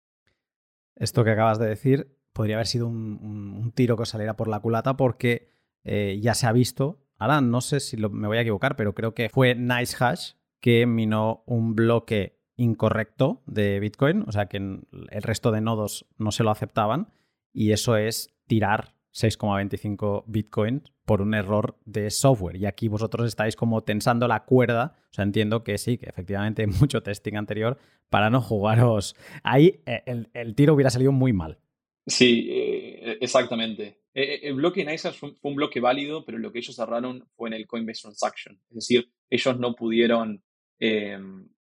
Esto que acabas de decir podría haber sido un, tiro que saliera por la culata porque eh, ya se ha visto, ahora no sé si me voy a equivocar, pero creo que fue NiceHash que minó un bloque incorrecto de Bitcoin, o sea que el resto de nodos no se lo aceptaban, y eso es tirar 6,25 Bitcoin por un error de software. Y aquí vosotros estáis como tensando la cuerda, o sea, entiendo que sí, que efectivamente mucho testing anterior para no jugaros. Ahí eh, el, tiro hubiera salido muy mal. Sí, eh, exactamente. Eh, el bloque NICE fue un bloque válido, pero lo que ellos cerraron fue en el Coinbase Transaction. Es decir, ellos no pudieron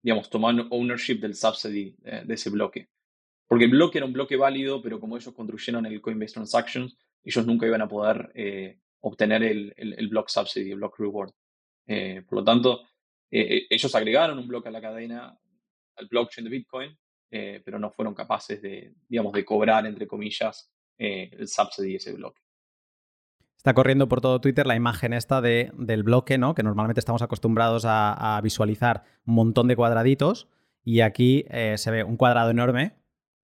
digamos, tomar ownership del subsidy eh, de ese bloque. Porque el bloque era un bloque válido, pero como ellos construyeron el Coinbase Transactions, ellos nunca iban a poder eh, obtener el, el, block subsidy, el block reward. Eh, por lo tanto, ellos agregaron un bloque a la cadena, al blockchain de Bitcoin, pero no fueron capaces de, digamos, de cobrar, entre comillas, el subsidy de ese bloque. Está corriendo por todo Twitter la imagen esta de, del bloque, ¿no? Que normalmente estamos acostumbrados a, visualizar un montón de cuadraditos. Y aquí eh, se ve un cuadrado enorme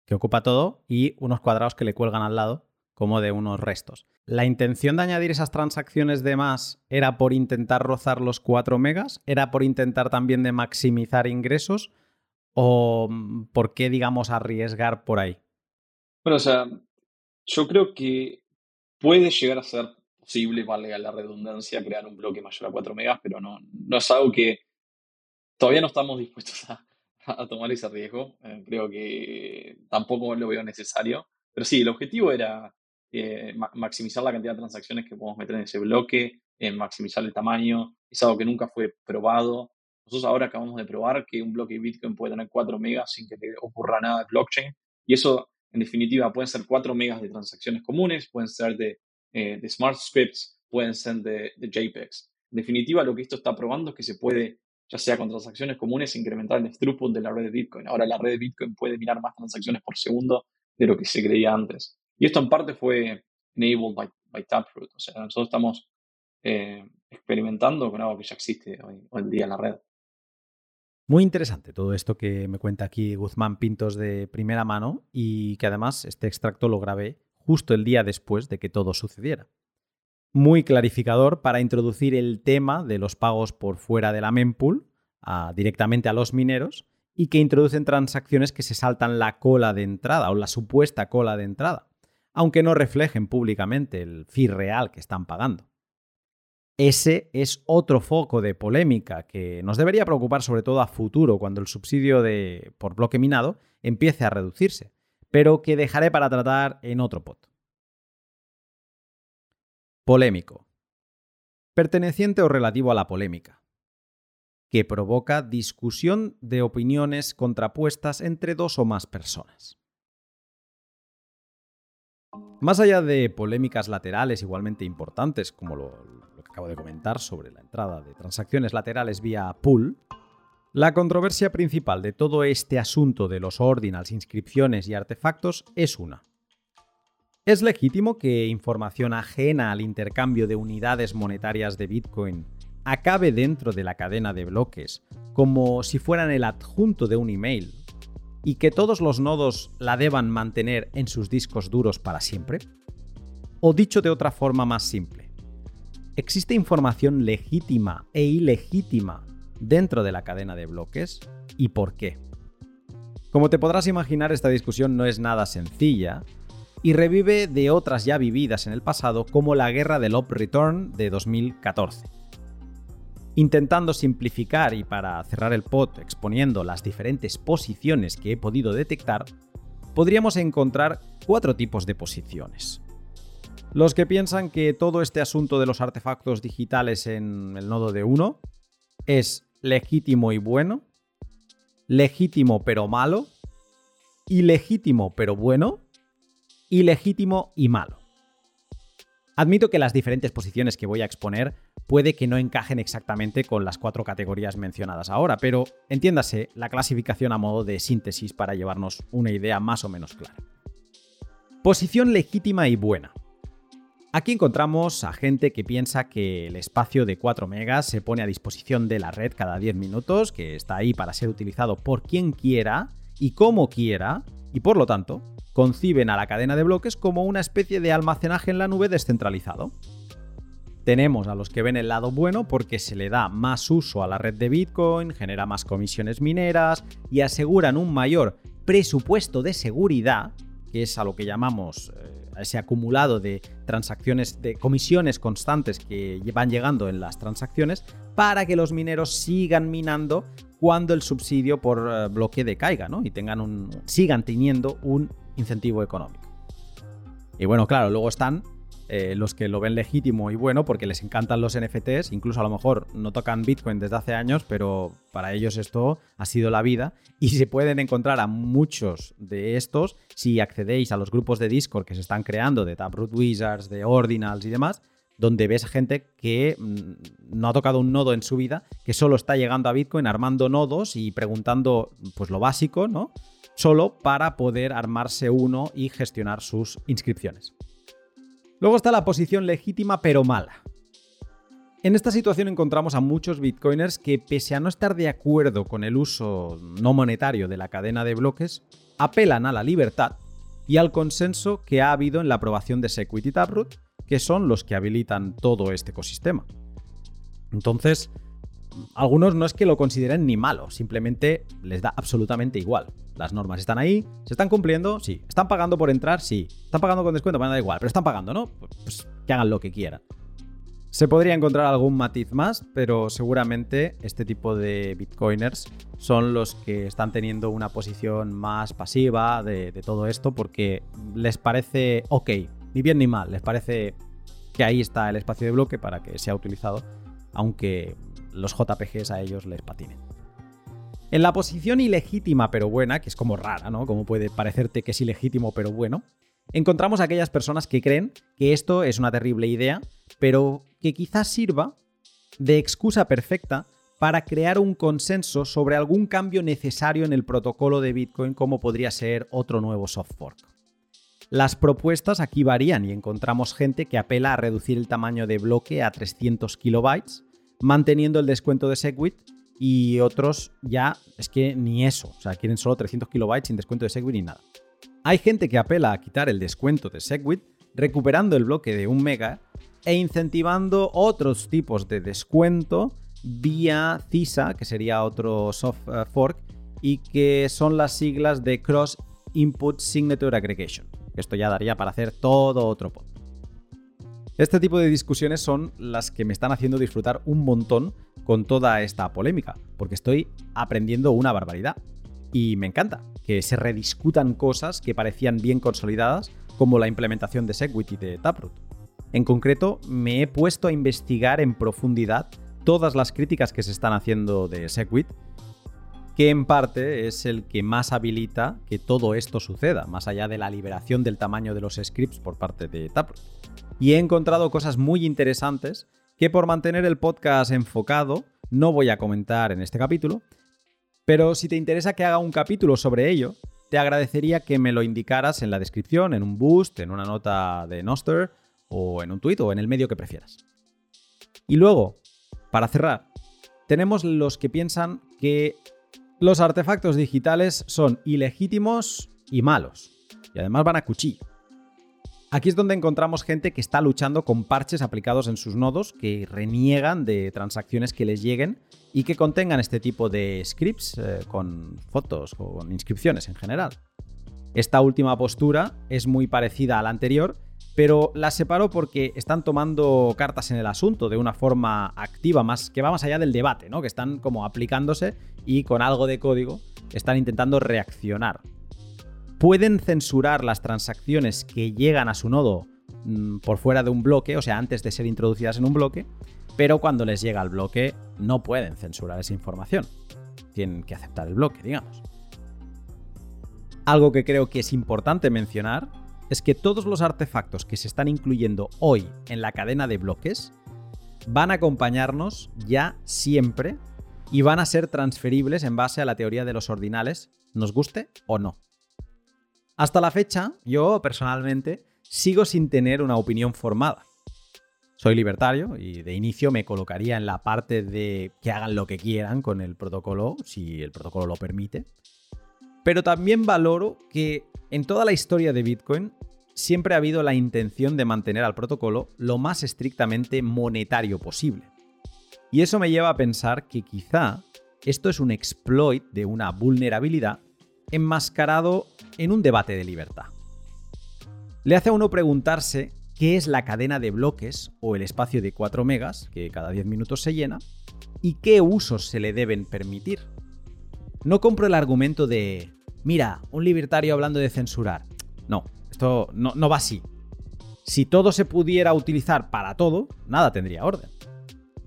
que ocupa todo y unos cuadrados que le cuelgan al lado como de unos restos. ¿La intención de añadir esas transacciones de más era por intentar rozar los 4 megas? ¿Era por intentar también de maximizar ingresos? ¿O mm, por qué, digamos, arriesgar por ahí? Bueno, o sea, yo creo que puede llegar a ser posible, valga la redundancia, crear un bloque mayor a 4 megas, pero no, no es algo que todavía no estamos dispuestos a, tomar ese riesgo. Eh, creo que tampoco lo veo necesario. Pero sí, el objetivo era eh, maximizar la cantidad de transacciones que podemos meter en ese bloque, eh, maximizar el tamaño. Es algo que nunca fue probado. Nosotros ahora acabamos de probar que un bloque de Bitcoin puede tener 4 megas sin que le ocurra nada de blockchain. Y eso, en definitiva, pueden ser 4 megas de transacciones comunes, pueden ser de eh, de smart scripts, pueden ser de, JPEGs. En definitiva, lo que esto está probando es que se puede, ya sea con transacciones comunes, incrementar el throughput de la red de Bitcoin. Ahora la red de Bitcoin puede mirar más transacciones por segundo de lo que se creía antes. Y esto en parte fue enabled by, Taproot. O sea, nosotros estamos eh, experimentando con algo que ya existe hoy, hoy en día en la red. Muy interesante todo esto que me cuenta aquí Guzmán Pintos de primera mano y que además este extracto lo grabé justo el día después de que todo sucediera. Muy clarificador para introducir el tema de los pagos por fuera de la mempool directamente a los mineros y que introducen transacciones que se saltan la cola de entrada o la supuesta cola de entrada, aunque no reflejen públicamente el fee real que están pagando. Ese es otro foco de polémica que nos debería preocupar sobre todo a futuro cuando el subsidio de, por bloque minado empiece a reducirse, pero que dejaré para tratar en otro pot. Polémico. Perteneciente o relativo a la polémica. Que provoca discusión de opiniones contrapuestas entre dos o más personas. Más allá de polémicas laterales igualmente importantes, como lo, lo, que acabo de comentar sobre la entrada de transacciones laterales vía pool, la controversia principal de todo este asunto de los ordinals, inscripciones y artefactos es una. ¿Es legítimo que información ajena al intercambio de unidades monetarias de Bitcoin acabe dentro de la cadena de bloques como si fueran el adjunto de un email y que todos los nodos la deban mantener en sus discos duros para siempre? O dicho de otra forma más simple, ¿existe información legítima e ilegítima dentro de la cadena de bloques y por qué. Como te podrás imaginar, esta discusión no es nada sencilla y revive de otras ya vividas en el pasado como la guerra del Op Return de 2014. Intentando simplificar y para cerrar el pot exponiendo las diferentes posiciones que he podido detectar, podríamos encontrar cuatro tipos de posiciones. Los que piensan que todo este asunto de los artefactos digitales en el nodo de 1 es legítimo y bueno, legítimo pero malo, ilegítimo pero bueno, ilegítimo y malo. Admito que las diferentes posiciones que voy a exponer puede que no encajen exactamente con las cuatro categorías mencionadas ahora, pero entiéndase la clasificación a modo de síntesis para llevarnos una idea más o menos clara. Posición legítima y buena. Aquí encontramos a gente que piensa que el espacio de 4 megas se pone a disposición de la red cada 10 minutos, que está ahí para ser utilizado por quien quiera y como quiera, y por lo tanto, conciben a la cadena de bloques como una especie de almacenaje en la nube descentralizado. Tenemos a los que ven el lado bueno porque se le da más uso a la red de Bitcoin, genera más comisiones mineras y aseguran un mayor presupuesto de seguridad, que es a lo que llamamos eh, ese acumulado de transacciones, de comisiones constantes que van llegando en las transacciones para que los mineros sigan minando cuando el subsidio por eh, bloque decaiga, ¿no? Y tengan un, sigan teniendo un incentivo económico. Y bueno, claro, luego están eh, los que lo ven legítimo y bueno porque les encantan los NFTs, incluso a lo mejor no tocan Bitcoin desde hace años, pero para ellos esto ha sido la vida y se pueden encontrar a muchos de estos si accedéis a los grupos de Discord que se están creando de Taproot Wizards, de Ordinals y demás, donde ves gente que mm, no ha tocado un nodo en su vida, que solo está llegando a Bitcoin armando nodos y preguntando pues lo básico, ¿no? Solo para poder armarse uno y gestionar sus inscripciones. Luego está la posición legítima pero mala. En esta situación encontramos a muchos bitcoiners que, pese a no estar de acuerdo con el uso no monetario de la cadena de bloques, apelan a la libertad y al consenso que ha habido en la aprobación de Segwit y Taproot, que son los que habilitan todo este ecosistema. Entonces, algunos no es que lo consideren ni malo, simplemente les da absolutamente igual. Las normas están ahí, se están cumpliendo, sí. ¿Están pagando por entrar? Sí. ¿Están pagando con descuento? Bueno, da igual, pero están pagando, ¿no? Pues que hagan lo que quieran. Se podría encontrar algún matiz más, pero seguramente este tipo de bitcoiners son los que están teniendo una posición más pasiva de, todo esto porque les parece ok, ni bien ni mal, les parece que ahí está el espacio de bloque para que sea utilizado, aunque los JPGs a ellos les patinen. En la posición ilegítima pero buena, que es como rara, ¿no? Como puede parecerte que es ilegítimo pero bueno, encontramos a aquellas personas que creen que esto es una terrible idea, pero que quizás sirva de excusa perfecta para crear un consenso sobre algún cambio necesario en el protocolo de Bitcoin como podría ser otro nuevo soft fork. Las propuestas aquí varían y encontramos gente que apela a reducir el tamaño de bloque a 300 kilobytes, manteniendo el descuento de Segwit y otros ya es que ni eso, o sea, quieren solo 300 kilobytes sin descuento de Segwit ni nada. Hay gente que apela a quitar el descuento de Segwit, recuperando el bloque de 1 mega e incentivando otros tipos de descuento vía CISA, que sería otro soft eh, fork, y que son las siglas de Cross Input Signature Aggregation. Esto ya daría para hacer todo otro pod. Este tipo de discusiones son las que me están haciendo disfrutar un montón con toda esta polémica, porque estoy aprendiendo una barbaridad. Y me encanta que se rediscutan cosas que parecían bien consolidadas, como la implementación de Segwit y de Taproot. En concreto, me he puesto a investigar en profundidad todas las críticas que se están haciendo de Segwit, que en parte es el que más habilita que todo esto suceda, más allá de la liberación del tamaño de los scripts por parte de Taproot. Y he encontrado cosas muy interesantes que por mantener el podcast enfocado no voy a comentar en este capítulo, pero si te interesa que haga un capítulo sobre ello, te agradecería que me lo indicaras en la descripción, en un boost, en una nota de Noster o en un tuit o en el medio que prefieras. Y luego, para cerrar, tenemos los que piensan que los artefactos digitales son ilegítimos y malos, y además van a cuchillo. Aquí es donde encontramos gente que está luchando con parches aplicados en sus nodos que reniegan de transacciones que les lleguen y que contengan este tipo de scripts eh, con fotos o con inscripciones en general. Esta última postura es muy parecida a la anterior pero las separo porque están tomando cartas en el asunto de una forma activa, más que va más allá del debate, ¿no? Que están como aplicándose y con algo de código están intentando reaccionar. Pueden censurar las transacciones que llegan a su nodo mm, por fuera de un bloque, o sea, antes de ser introducidas en un bloque, pero cuando les llega al bloque no pueden censurar esa información. Tienen que aceptar el bloque, digamos. Algo que creo que es importante mencionar es que todos los artefactos que se están incluyendo hoy en la cadena de bloques van a acompañarnos ya siempre y van a ser transferibles en base a la teoría de los ordinales, nos guste o no. Hasta la fecha, yo personalmente sigo sin tener una opinión formada. Soy libertario y de inicio me colocaría en la parte de que hagan lo que quieran con el protocolo, si el protocolo lo permite. Pero también valoro que en toda la historia de Bitcoin siempre ha habido la intención de mantener al protocolo lo más estrictamente monetario posible. Y eso me lleva a pensar que quizá esto es un exploit de una vulnerabilidad enmascarado en un debate de libertad. Le hace a uno preguntarse qué es la cadena de bloques o el espacio de 4 megas, que cada 10 minutos se llena, y qué usos se le deben permitir. No compro el argumento de, mira, un libertario hablando de censurar. No, esto no, no va así. Si todo se pudiera utilizar para todo, nada tendría orden.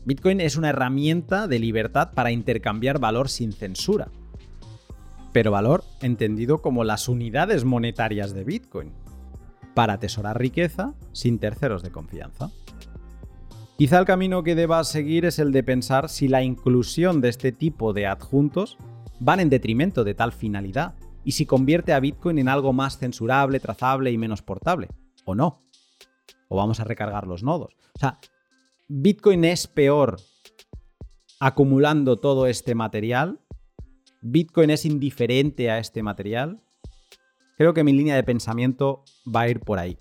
Bitcoin es una herramienta de libertad para intercambiar valor sin censura. Pero valor entendido como las unidades monetarias de Bitcoin, para atesorar riqueza sin terceros de confianza. Quizá el camino que deba seguir es el de pensar si la inclusión de este tipo de adjuntos van en detrimento de tal finalidad y si convierte a Bitcoin en algo más censurable, trazable y menos portable, o no. o vamos a recargar los nodos. O sea, Bitcoin es peor acumulando todo este material. Bitcoin es indiferente a este material. Creo que mi línea de pensamiento va a ir por ahí.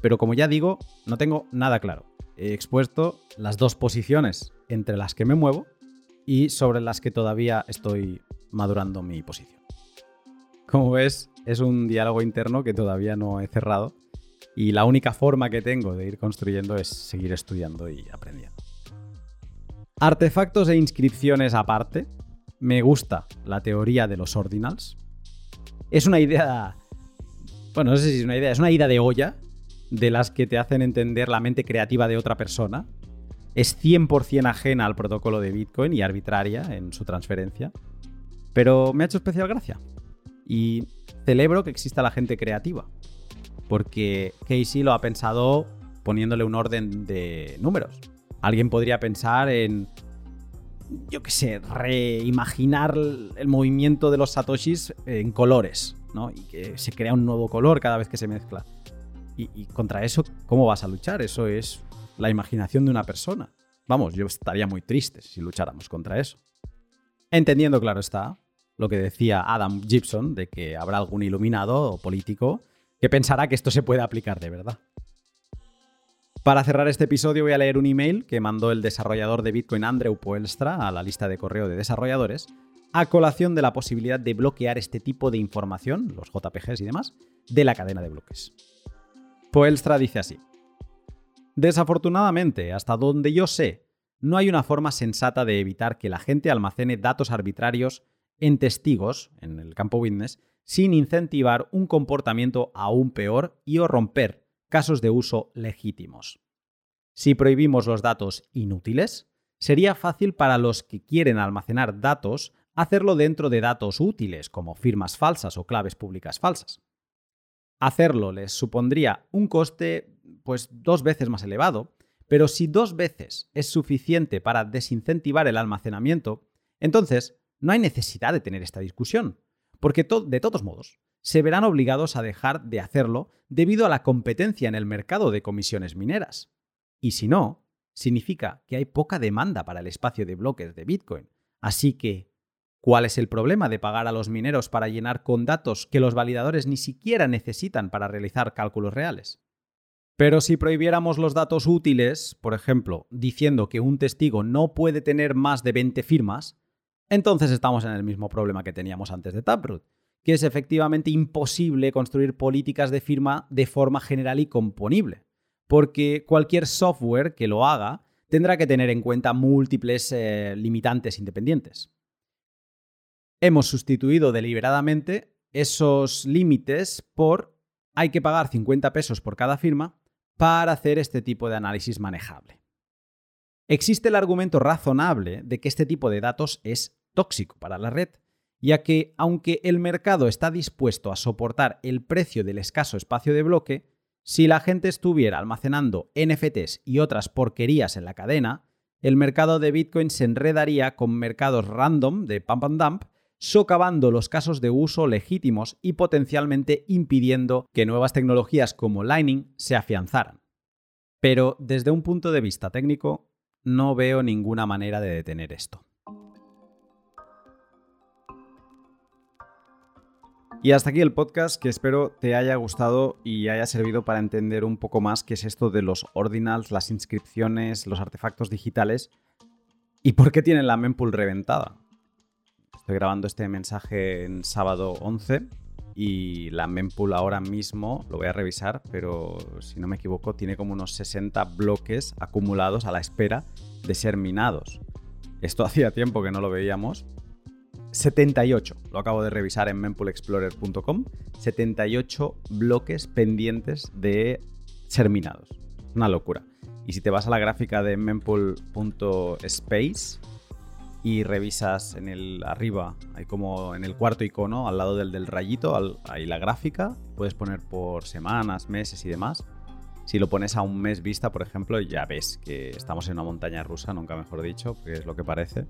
Pero como ya digo, no tengo nada claro. He expuesto las dos posiciones entre las que me muevo y sobre las que todavía estoy madurando mi posición. Como ves, es un diálogo interno que todavía no he cerrado y la única forma que tengo de ir construyendo es seguir estudiando y aprendiendo. Artefactos e inscripciones aparte, me gusta la teoría de los ordinals. Es una idea, bueno, no sé si es una idea, es una idea de olla de las que te hacen entender la mente creativa de otra persona. Es 100% ajena al protocolo de Bitcoin y arbitraria en su transferencia. Pero me ha hecho especial gracia. Y celebro que exista la gente creativa. Porque Casey lo ha pensado poniéndole un orden de números. Alguien podría pensar en, yo qué sé, reimaginar el movimiento de los satoshis en colores, ¿no? Y que se crea un nuevo color cada vez que se mezcla. Y, y, contra eso, ¿cómo vas a luchar? Eso es la imaginación de una persona. Vamos, yo estaría muy triste si lucháramos contra eso. Entendiendo, claro está, lo que decía Adam Gibson, de que habrá algún iluminado o político que pensará que esto se puede aplicar de verdad. Para cerrar este episodio voy a leer un email que mandó el desarrollador de Bitcoin Andrew Poelstra a la lista de correo de desarrolladores a colación de la posibilidad de bloquear este tipo de información, los JPGs y demás, de la cadena de bloques. Poelstra dice así. Desafortunadamente, hasta donde yo sé, no hay una forma sensata de evitar que la gente almacene datos arbitrarios en testigos, en el campo witness, sin incentivar un comportamiento aún peor y o romper casos de uso legítimos. Si prohibimos los datos inútiles, sería fácil para los que quieren almacenar datos hacerlo dentro de datos útiles como firmas falsas o claves públicas falsas. Hacerlo les supondría un coste pues dos veces más elevado, pero si dos veces es suficiente para desincentivar el almacenamiento, entonces no hay necesidad de tener esta discusión, porque de todos modos se verán obligados a dejar de hacerlo debido a la competencia en el mercado de comisiones mineras. Y si no, significa que hay poca demanda para el espacio de bloques de Bitcoin. Así que, ¿cuál es el problema de pagar a los mineros para llenar con datos que los validadores ni siquiera necesitan para realizar cálculos reales? Pero si prohibiéramos los datos útiles, por ejemplo, diciendo que un testigo no puede tener más de 20 firmas, entonces estamos en el mismo problema que teníamos antes de Taproot, que es efectivamente imposible construir políticas de firma de forma general y componible, porque cualquier software que lo haga tendrá que tener en cuenta múltiples eh, limitantes independientes. Hemos sustituido deliberadamente esos límites por hay que pagar 50 pesos por cada firma para hacer este tipo de análisis manejable. Existe el argumento razonable de que este tipo de datos es tóxico para la red, ya que aunque el mercado está dispuesto a soportar el precio del escaso espacio de bloque, si la gente estuviera almacenando NFTs y otras porquerías en la cadena, el mercado de Bitcoin se enredaría con mercados random de pump and dump, socavando los casos de uso legítimos y potencialmente impidiendo que nuevas tecnologías como Lightning se afianzaran. Pero desde un punto de vista técnico, no veo ninguna manera de detener esto. Y hasta aquí el podcast que espero te haya gustado y haya servido para entender un poco más qué es esto de los ordinals, las inscripciones, los artefactos digitales y por qué tienen la mempool reventada. Estoy grabando este mensaje en sábado 11 y la mempool ahora mismo, lo voy a revisar, pero si no me equivoco, tiene como unos 60 bloques acumulados a la espera de ser minados. Esto hacía tiempo que no lo veíamos. 78, lo acabo de revisar en mempoolexplorer.com, 78 bloques pendientes de ser minados. Una locura. Y si te vas a la gráfica de mempool.space, y revisas en el arriba, hay como en el cuarto icono, al lado del, del rayito, ahí la gráfica, puedes poner por semanas, meses y demás. Si lo pones a un mes vista, por ejemplo, ya ves que estamos en una montaña rusa, nunca mejor dicho, que es lo que parece.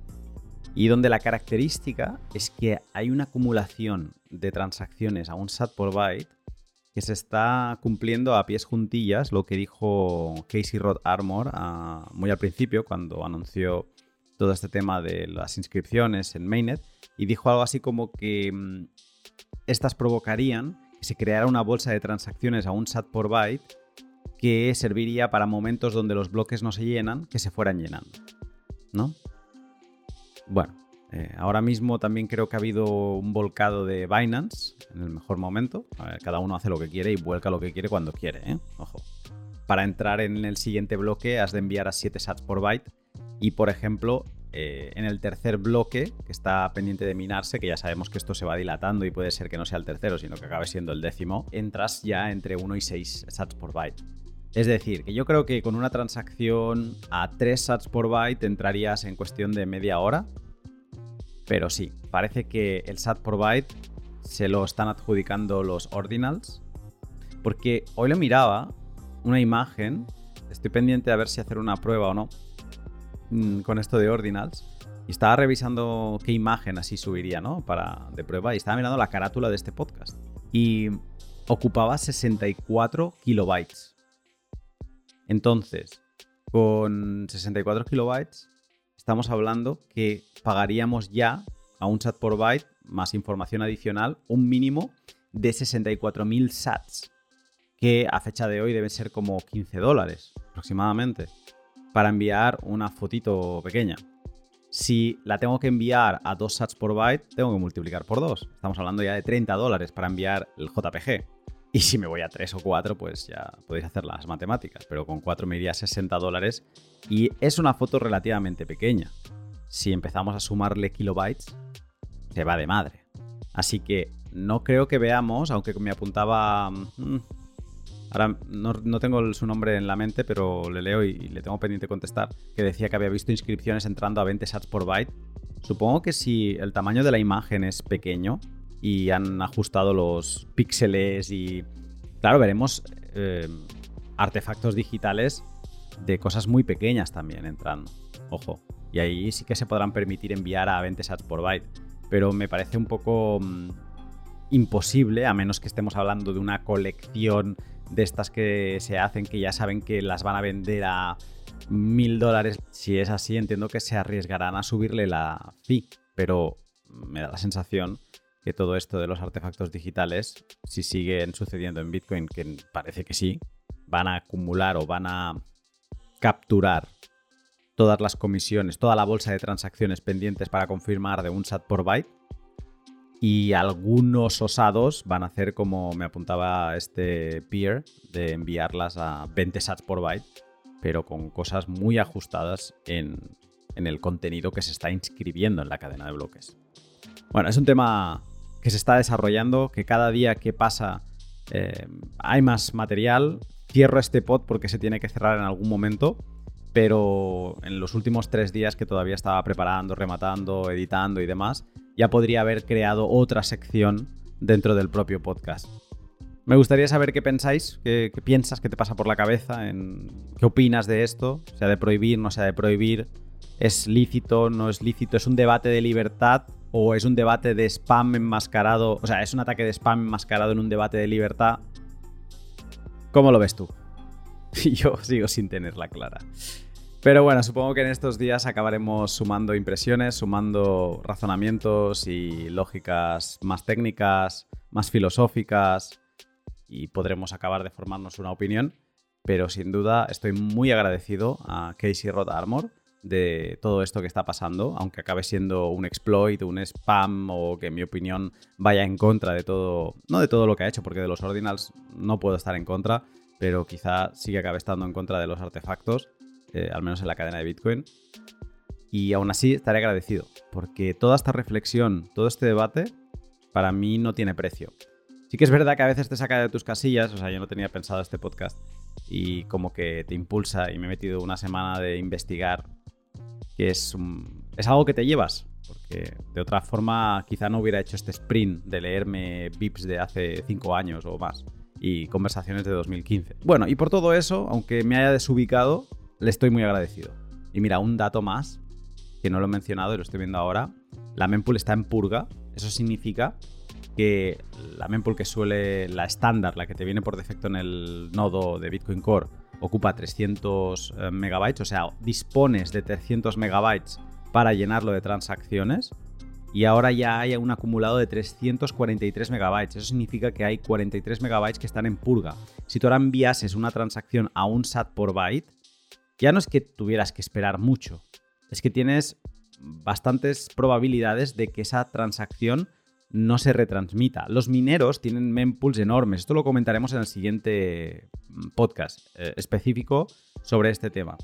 Y donde la característica es que hay una acumulación de transacciones a un SAT por byte que se está cumpliendo a pies juntillas lo que dijo Casey Rod Armor ah, muy al principio, cuando anunció todo este tema de las inscripciones en Mainnet, y dijo algo así como que mm, estas provocarían que se creara una bolsa de transacciones a un SAT por byte que serviría para momentos donde los bloques no se llenan, que se fueran llenando. ¿No? Bueno, eh, ahora mismo también creo que ha habido un volcado de Binance en el mejor momento. cada uno hace lo que quiere y vuelca lo que quiere cuando quiere, ¿eh? Ojo. Para entrar en el siguiente bloque has de enviar a 7 sats por byte y, por ejemplo, eh, en el tercer bloque, que está pendiente de minarse, que ya sabemos que esto se va dilatando y puede ser que no sea el tercero, sino que acabe siendo el décimo, entras ya entre 1 y 6 sats por byte. Es decir, que yo creo que con una transacción a 3 sats por byte entrarías en cuestión de media hora pero sí, parece que el SAT por byte se lo están adjudicando los ordinals. Porque hoy lo miraba, una imagen, estoy pendiente a ver si hacer una prueba o no mm, con esto de ordinals. Y estaba revisando qué imagen así subiría, ¿no? Para, de prueba. Y estaba mirando la carátula de este podcast. Y ocupaba 64 kilobytes. Entonces, con 64 kilobytes estamos hablando que pagaríamos ya a un SAT por byte más información adicional un mínimo de 64.000 SATs, que a fecha de hoy deben ser como 15 dólares aproximadamente, para enviar una fotito pequeña. Si la tengo que enviar a 2 sats por byte, tengo que multiplicar por 2. Estamos hablando ya de 30 dólares para enviar el JPG. Y si me voy a 3 o 4, pues ya podéis hacer las matemáticas. Pero con 4 me iría 60 dólares. Y es una foto relativamente pequeña. Si empezamos a sumarle kilobytes, se va de madre. Así que no creo que veamos, aunque me apuntaba... Mm, ahora no, tengo su nombre en la mente, pero le leo y, le tengo pendiente contestar, que decía que había visto inscripciones entrando a 20 sats por byte. Supongo que si el tamaño de la imagen es pequeño, y han ajustado los píxeles y claro, veremos eh, artefactos digitales de cosas muy pequeñas también entrando. Ojo. Y ahí sí que se podrán permitir enviar a 20 sats por byte. Pero me parece un poco mm, imposible, a menos que estemos hablando de una colección de estas que se hacen que ya saben que las van a vender a mil dólares. Si es así, entiendo que se arriesgarán a subirle la fee. Pero me da la sensación que todo esto de los artefactos digitales, si siguen sucediendo en Bitcoin, que parece que sí, van a acumular o van a capturar todas las comisiones, toda la bolsa de transacciones pendientes para confirmar de un SAT por byte. Y algunos osados van a hacer como me apuntaba este peer, de enviarlas a 20 SATs por byte, pero con cosas muy ajustadas en, en el contenido que se está inscribiendo en la cadena de bloques. Bueno, es un tema que se está desarrollando, que cada día que pasa eh, hay más material. Cierro este pod porque se tiene que cerrar en algún momento, pero en los últimos tres días que todavía estaba preparando, rematando, editando y demás, ya podría haber creado otra sección dentro del propio podcast. Me gustaría saber qué pensáis, qué, piensas, qué te pasa por la cabeza, en, qué opinas de esto, sea de prohibir, no sea de prohibir, es lícito, no es lícito, es un debate de libertad o es un debate de spam enmascarado, o sea, es un ataque de spam enmascarado en un debate de libertad. ¿Cómo lo ves tú? Yo sigo sin tenerla clara. Pero bueno, supongo que en estos días acabaremos sumando impresiones, sumando razonamientos y lógicas más técnicas, más filosóficas y podremos acabar de formarnos una opinión. Pero sin duda estoy muy agradecido a Casey Rod Armor de todo esto que está pasando, aunque acabe siendo un exploit, un spam o que en mi opinión vaya en contra de todo, no de todo lo que ha hecho, porque de los ordinals no puedo estar en contra, pero quizá sí que acabe estando en contra de los artefactos, eh, al menos en la cadena de Bitcoin. Y aún así estaré agradecido, porque toda esta reflexión, todo este debate, para mí no tiene precio. Sí que es verdad que a veces te saca de tus casillas, o sea, yo no tenía pensado este podcast, y como que te impulsa y me he metido una semana de investigar que es, es algo que te llevas, porque de otra forma quizá no hubiera hecho este sprint de leerme VIPs de hace 5 años o más y conversaciones de 2015. Bueno, y por todo eso, aunque me haya desubicado, le estoy muy agradecido. Y mira, un dato más, que no lo he mencionado y lo estoy viendo ahora, la mempool está en purga, eso significa que la mempool que suele, la estándar, la que te viene por defecto en el nodo de Bitcoin Core, ocupa 300 eh, megabytes, o sea, dispones de 300 megabytes para llenarlo de transacciones y ahora ya hay un acumulado de 343 megabytes. Eso significa que hay 43 megabytes que están en purga. Si tú ahora enviases una transacción a un SAT por byte, ya no es que tuvieras que esperar mucho, es que tienes bastantes probabilidades de que esa transacción no se retransmita. Los mineros tienen mempools enormes. Esto lo comentaremos en el siguiente mm, podcast eh, específico sobre este tema.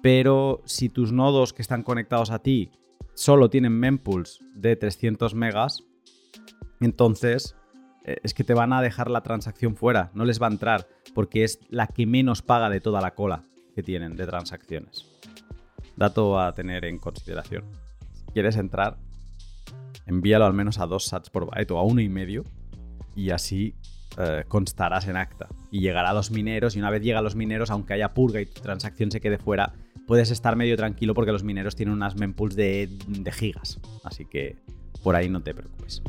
Pero si tus nodos que están conectados a ti solo tienen mempools de 300 megas, entonces eh, es que te van a dejar la transacción fuera, no les va a entrar, porque es la que menos paga de toda la cola que tienen de transacciones. Dato a tener en consideración. Si quieres entrar, envíalo al menos a dos sats por byte o a uno y medio y así eh, constarás en acta. Y llegará a los mineros y una vez llega a los mineros, aunque haya purga y tu transacción se quede fuera, puedes estar medio tranquilo porque los mineros tienen unas mempools de, de gigas. Así que por ahí no te preocupes.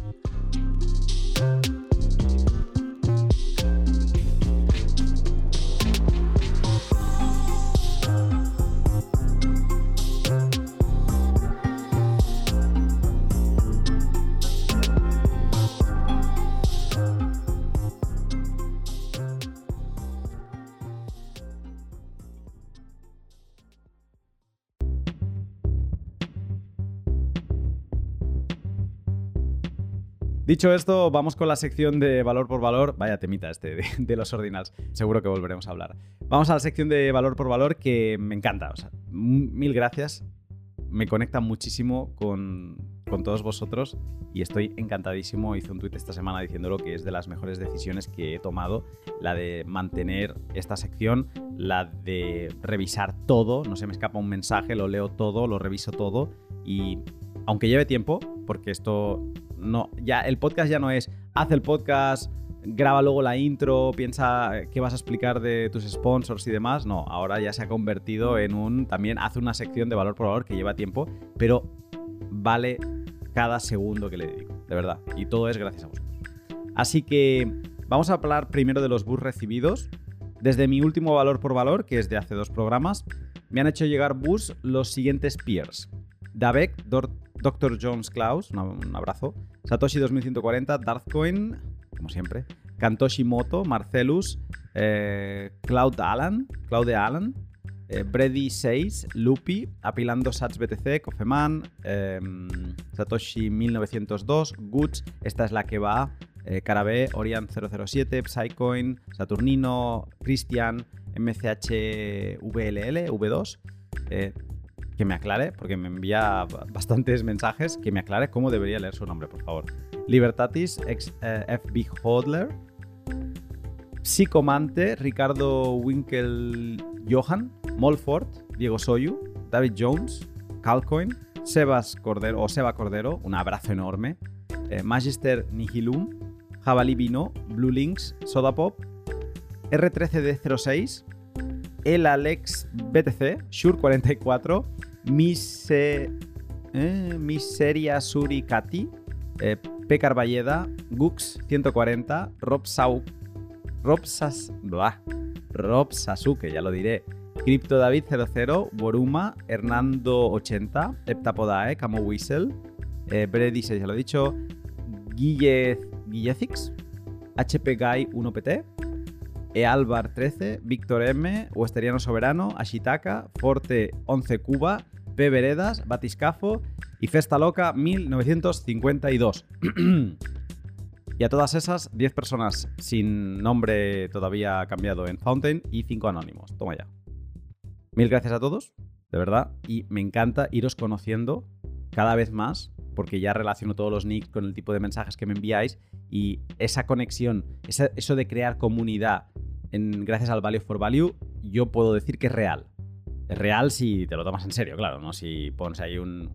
Dicho esto, vamos con la sección de valor por valor. Vaya temita este de, los ordinals. Seguro que volveremos a hablar. Vamos a la sección de valor por valor que me encanta. O sea, mil gracias. Me conecta muchísimo con, con todos vosotros y estoy encantadísimo. Hice un tuit esta semana diciéndolo que es de las mejores decisiones que he tomado. La de mantener esta sección, la de revisar todo. No se me escapa un mensaje, lo leo todo, lo reviso todo y aunque lleve tiempo, porque esto no, ya el podcast ya no es haz el podcast, graba luego la intro, piensa qué vas a explicar de tus sponsors y demás. No, ahora ya se ha convertido en un también hace una sección de valor por valor que lleva tiempo, pero vale cada segundo que le dedico, de verdad. Y todo es gracias a vosotros. Así que vamos a hablar primero de los bus recibidos. Desde mi último valor por valor, que es de hace dos programas, me han hecho llegar bus los siguientes peers. Davek, Dr. Jones Klaus, un abrazo. Satoshi 2140, Darthcoin, como siempre. Kantoshi Moto, Marcelus, eh, Cloud Alan, Claude Alan, eh, Brady 6, Lupi, Apilando Sats BTC, Kofeman, em, Satoshi 1902, Guts, esta es la que va, eh, Carabé, Orion 007, Psycoin, Saturnino, Christian, MCH VLL, V2, que me aclare, porque me envía bastantes mensajes, que me aclare cómo debería leer su nombre, por favor. Libertatis, ex eh, FB Hodler, Psicomante, Ricardo Winkel Johan, Molford, Diego Soyu, David Jones, Calcoin, Sebas Cordero o Seba Cordero, un abrazo enorme, eh, Magister Nihilum, Jabalí Vino, Blue Links, Sodapop, R13D06, El Alex BTC, Shure44, Mise, eh, Miseria Suricati, eh, P. Carballeda, Gux 140, Rob Sau, Rob, Sas, Rob Sasuke, ya lo diré. Crypto David 00, Boruma, Hernando 80, Heptapodae, Camo Whistle, eh, Brady 6, ya lo he dicho, Guille, Guillezix, HP Guy 1PT, Ealbar 13, Víctor M, Westeriano Soberano, Ashitaka, Forte 11 Cuba, P. Veredas, Batiscafo y Festa Loca 1952. y a todas esas, 10 personas sin nombre todavía cambiado en Fountain y 5 anónimos. Toma ya. Mil gracias a todos, de verdad, y me encanta iros conociendo cada vez más porque ya relaciono todos los nicks con el tipo de mensajes que me enviáis y esa conexión, eso de crear comunidad en, gracias al Value for Value, yo puedo decir que es real. Es real si te lo tomas en serio, claro, ¿no? Si pones ahí un.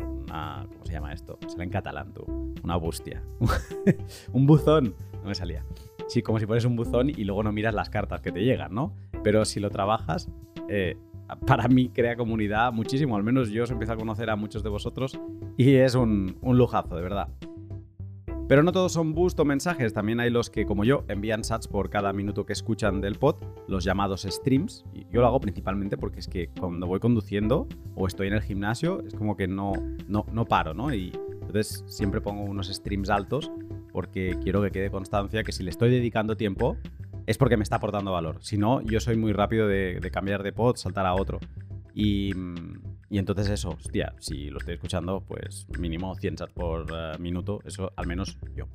Una, ¿Cómo se llama esto? Sale en catalán, tú. Una bustia. un buzón. No me salía. Sí, como si pones un buzón y luego no miras las cartas que te llegan, ¿no? Pero si lo trabajas, eh, para mí crea comunidad muchísimo. Al menos yo os empiezo a conocer a muchos de vosotros y es un, un lujazo, de verdad. Pero no todos son boost o mensajes, también hay los que, como yo, envían sats por cada minuto que escuchan del pod, los llamados streams. Yo lo hago principalmente porque es que cuando voy conduciendo o estoy en el gimnasio, es como que no, no, no paro, ¿no? Y entonces siempre pongo unos streams altos porque quiero que quede constancia que si le estoy dedicando tiempo es porque me está aportando valor. Si no, yo soy muy rápido de, cambiar de pod, saltar a otro. Y, entonces eso, hostia, si lo estoy escuchando, pues mínimo 100 chats por eh, minuto, eso al menos yo.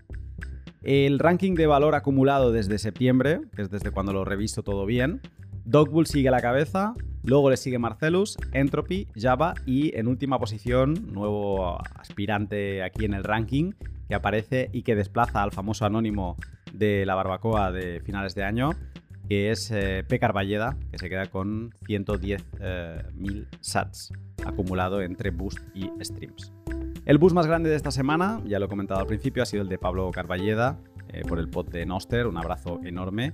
El ranking de valor acumulado desde septiembre, que es desde cuando lo reviso todo bien, Dogbull sigue a la cabeza, luego le sigue Marcelus, Entropy, Java y en última posición, nuevo aspirante aquí en el ranking, que aparece y que desplaza al famoso anónimo de la barbacoa de finales de año, que es eh, P. Carballeda, que se queda con 110.000 eh, sats acumulado entre boost y streams. El boost más grande de esta semana, ya lo he comentado al principio, ha sido el de Pablo Carballeda eh, por el pod de Noster, un abrazo enorme.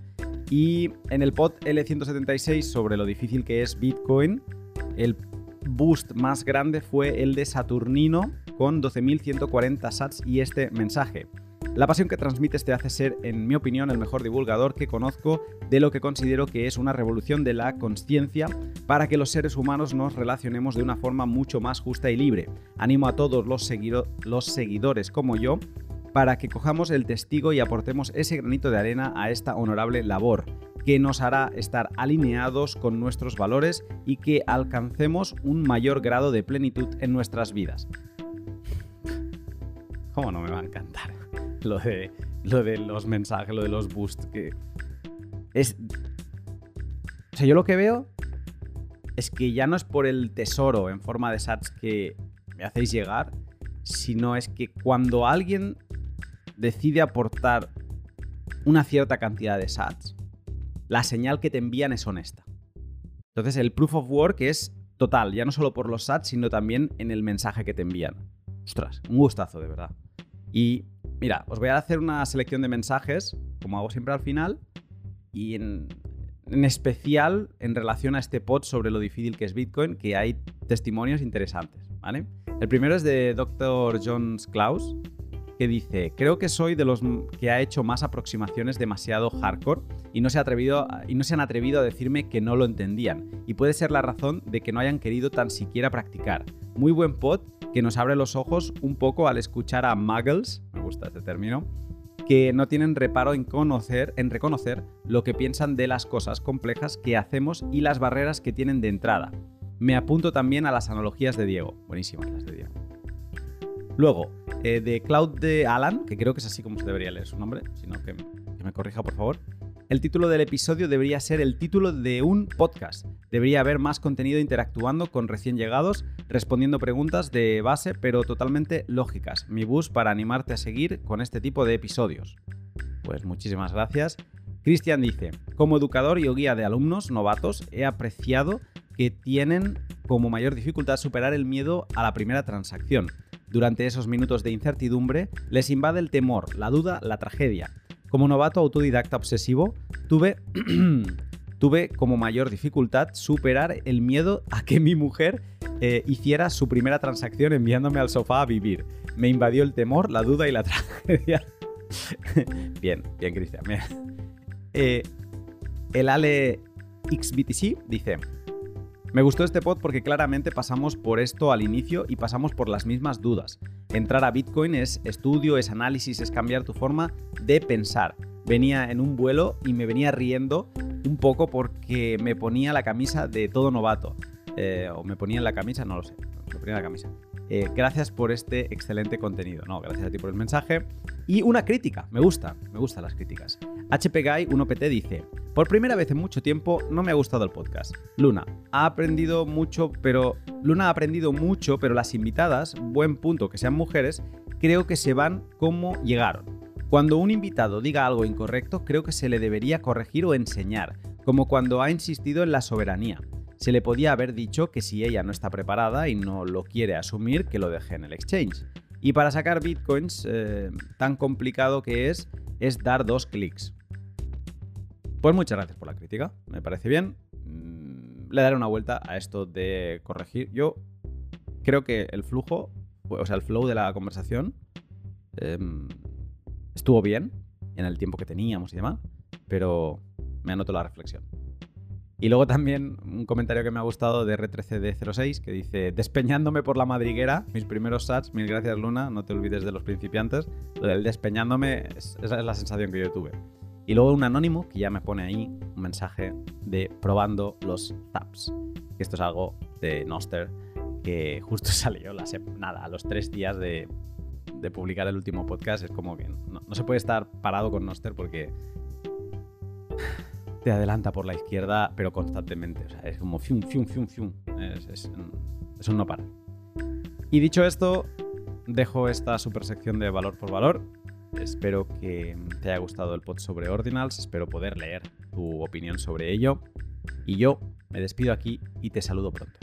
Y en el pod L176 sobre lo difícil que es Bitcoin, el boost más grande fue el de Saturnino con 12.140 sats y este mensaje. La pasión que transmites te hace ser, en mi opinión, el mejor divulgador que conozco de lo que considero que es una revolución de la conciencia para que los seres humanos nos relacionemos de una forma mucho más justa y libre. Animo a todos los, los seguidores como yo para que cojamos el testigo y aportemos ese granito de arena a esta honorable labor que nos hará estar alineados con nuestros valores y que alcancemos un mayor grado de plenitud en nuestras vidas. ¿Cómo no me va a encantar? Lo de, lo de los mensajes, lo de los boosts. Que es. O sea, yo lo que veo es que ya no es por el tesoro en forma de sats que me hacéis llegar, sino es que cuando alguien decide aportar una cierta cantidad de sats, la señal que te envían es honesta. Entonces el proof of work es total, ya no solo por los sats, sino también en el mensaje que te envían. Ostras, un gustazo de verdad. Y Mira, os voy a hacer una selección de mensajes, como hago siempre al final, y en, especial en relación a este pod sobre lo difícil que es Bitcoin, que hay testimonios interesantes, ¿vale? El primero es de Dr. Jones Klaus, que dice, creo que soy de los que ha hecho más aproximaciones demasiado hardcore y no, se ha atrevido, han atrevido a decirme que no lo entendían. Y puede ser la razón de que no hayan querido tan siquiera practicar. Muy buen pod que nos abre los ojos un poco al escuchar a muggles, me gusta este término, que no tienen reparo en conocer, en reconocer lo que piensan de las cosas complejas que hacemos y las barreras que tienen de entrada. Me apunto también a las analogías de Diego. Buenísimas las de Diego. Luego, eh, de Cloud de Alan, que creo que es así como se debería leer su nombre, sino que, que me corrija por favor. El título del episodio debería ser el título de un podcast. Debería haber más contenido interactuando con recién llegados, respondiendo preguntas de base pero totalmente lógicas. Mi bus para animarte a seguir con este tipo de episodios. Pues muchísimas gracias. Cristian dice, como educador y guía de alumnos novatos, he apreciado que tienen como mayor dificultad superar el miedo a la primera transacción. Durante esos minutos de incertidumbre les invade el temor, la duda, la tragedia. Como novato autodidacta obsesivo, tuve, tuve como mayor dificultad superar el miedo a que mi mujer eh, hiciera su primera transacción enviándome al sofá a vivir. Me invadió el temor, la duda y la tragedia. bien, bien, Cristian. Eh, el Ale XBTC dice: me gustó este pod porque claramente pasamos por esto al inicio y pasamos por las mismas dudas. Entrar a Bitcoin es estudio, es análisis, es cambiar tu forma de pensar. Venía en un vuelo y me venía riendo un poco porque me ponía la camisa de todo novato. Eh, o me ponía en la camisa, no lo sé. Me ponía la camisa. Eh, gracias por este excelente contenido. No, gracias a ti por el mensaje. Y una crítica, me gusta, me gustan las críticas. HP Guy 1PT dice, por primera vez en mucho tiempo no me ha gustado el podcast. Luna, ha aprendido mucho, pero Luna ha aprendido mucho, pero las invitadas, buen punto que sean mujeres, creo que se van como llegaron. Cuando un invitado diga algo incorrecto, creo que se le debería corregir o enseñar, como cuando ha insistido en la soberanía se le podía haber dicho que si ella no está preparada y no lo quiere asumir, que lo deje en el exchange. Y para sacar bitcoins, eh, tan complicado que es, es dar dos clics. Pues muchas gracias por la crítica, me parece bien. Mm, le daré una vuelta a esto de corregir. Yo creo que el flujo, o sea, el flow de la conversación, em, Estuvo bien en el tiempo que teníamos y demás, pero me anoto la reflexión. Y luego también un comentario que me ha gustado de R13D06 que dice, despeñándome por la madriguera, mis primeros sats, mil gracias Luna, no te olvides de los principiantes, lo del despeñándome, esa es la sensación que yo tuve. Y luego un anónimo que ya me pone ahí un mensaje de probando los zaps. Esto es algo de Noster que justo salió la nada, a los tres días de, publicar el último podcast. Es como que no, no se puede estar parado con Noster porque te adelanta por la izquierda, pero constantemente. O sea, es como fium, fium, fium, fium. Es, un no para. Y dicho esto, dejo esta super sección de valor por valor. Espero que te haya gustado el pod sobre Ordinals. Espero poder leer tu opinión sobre ello. Y yo me despido aquí y te saludo pronto.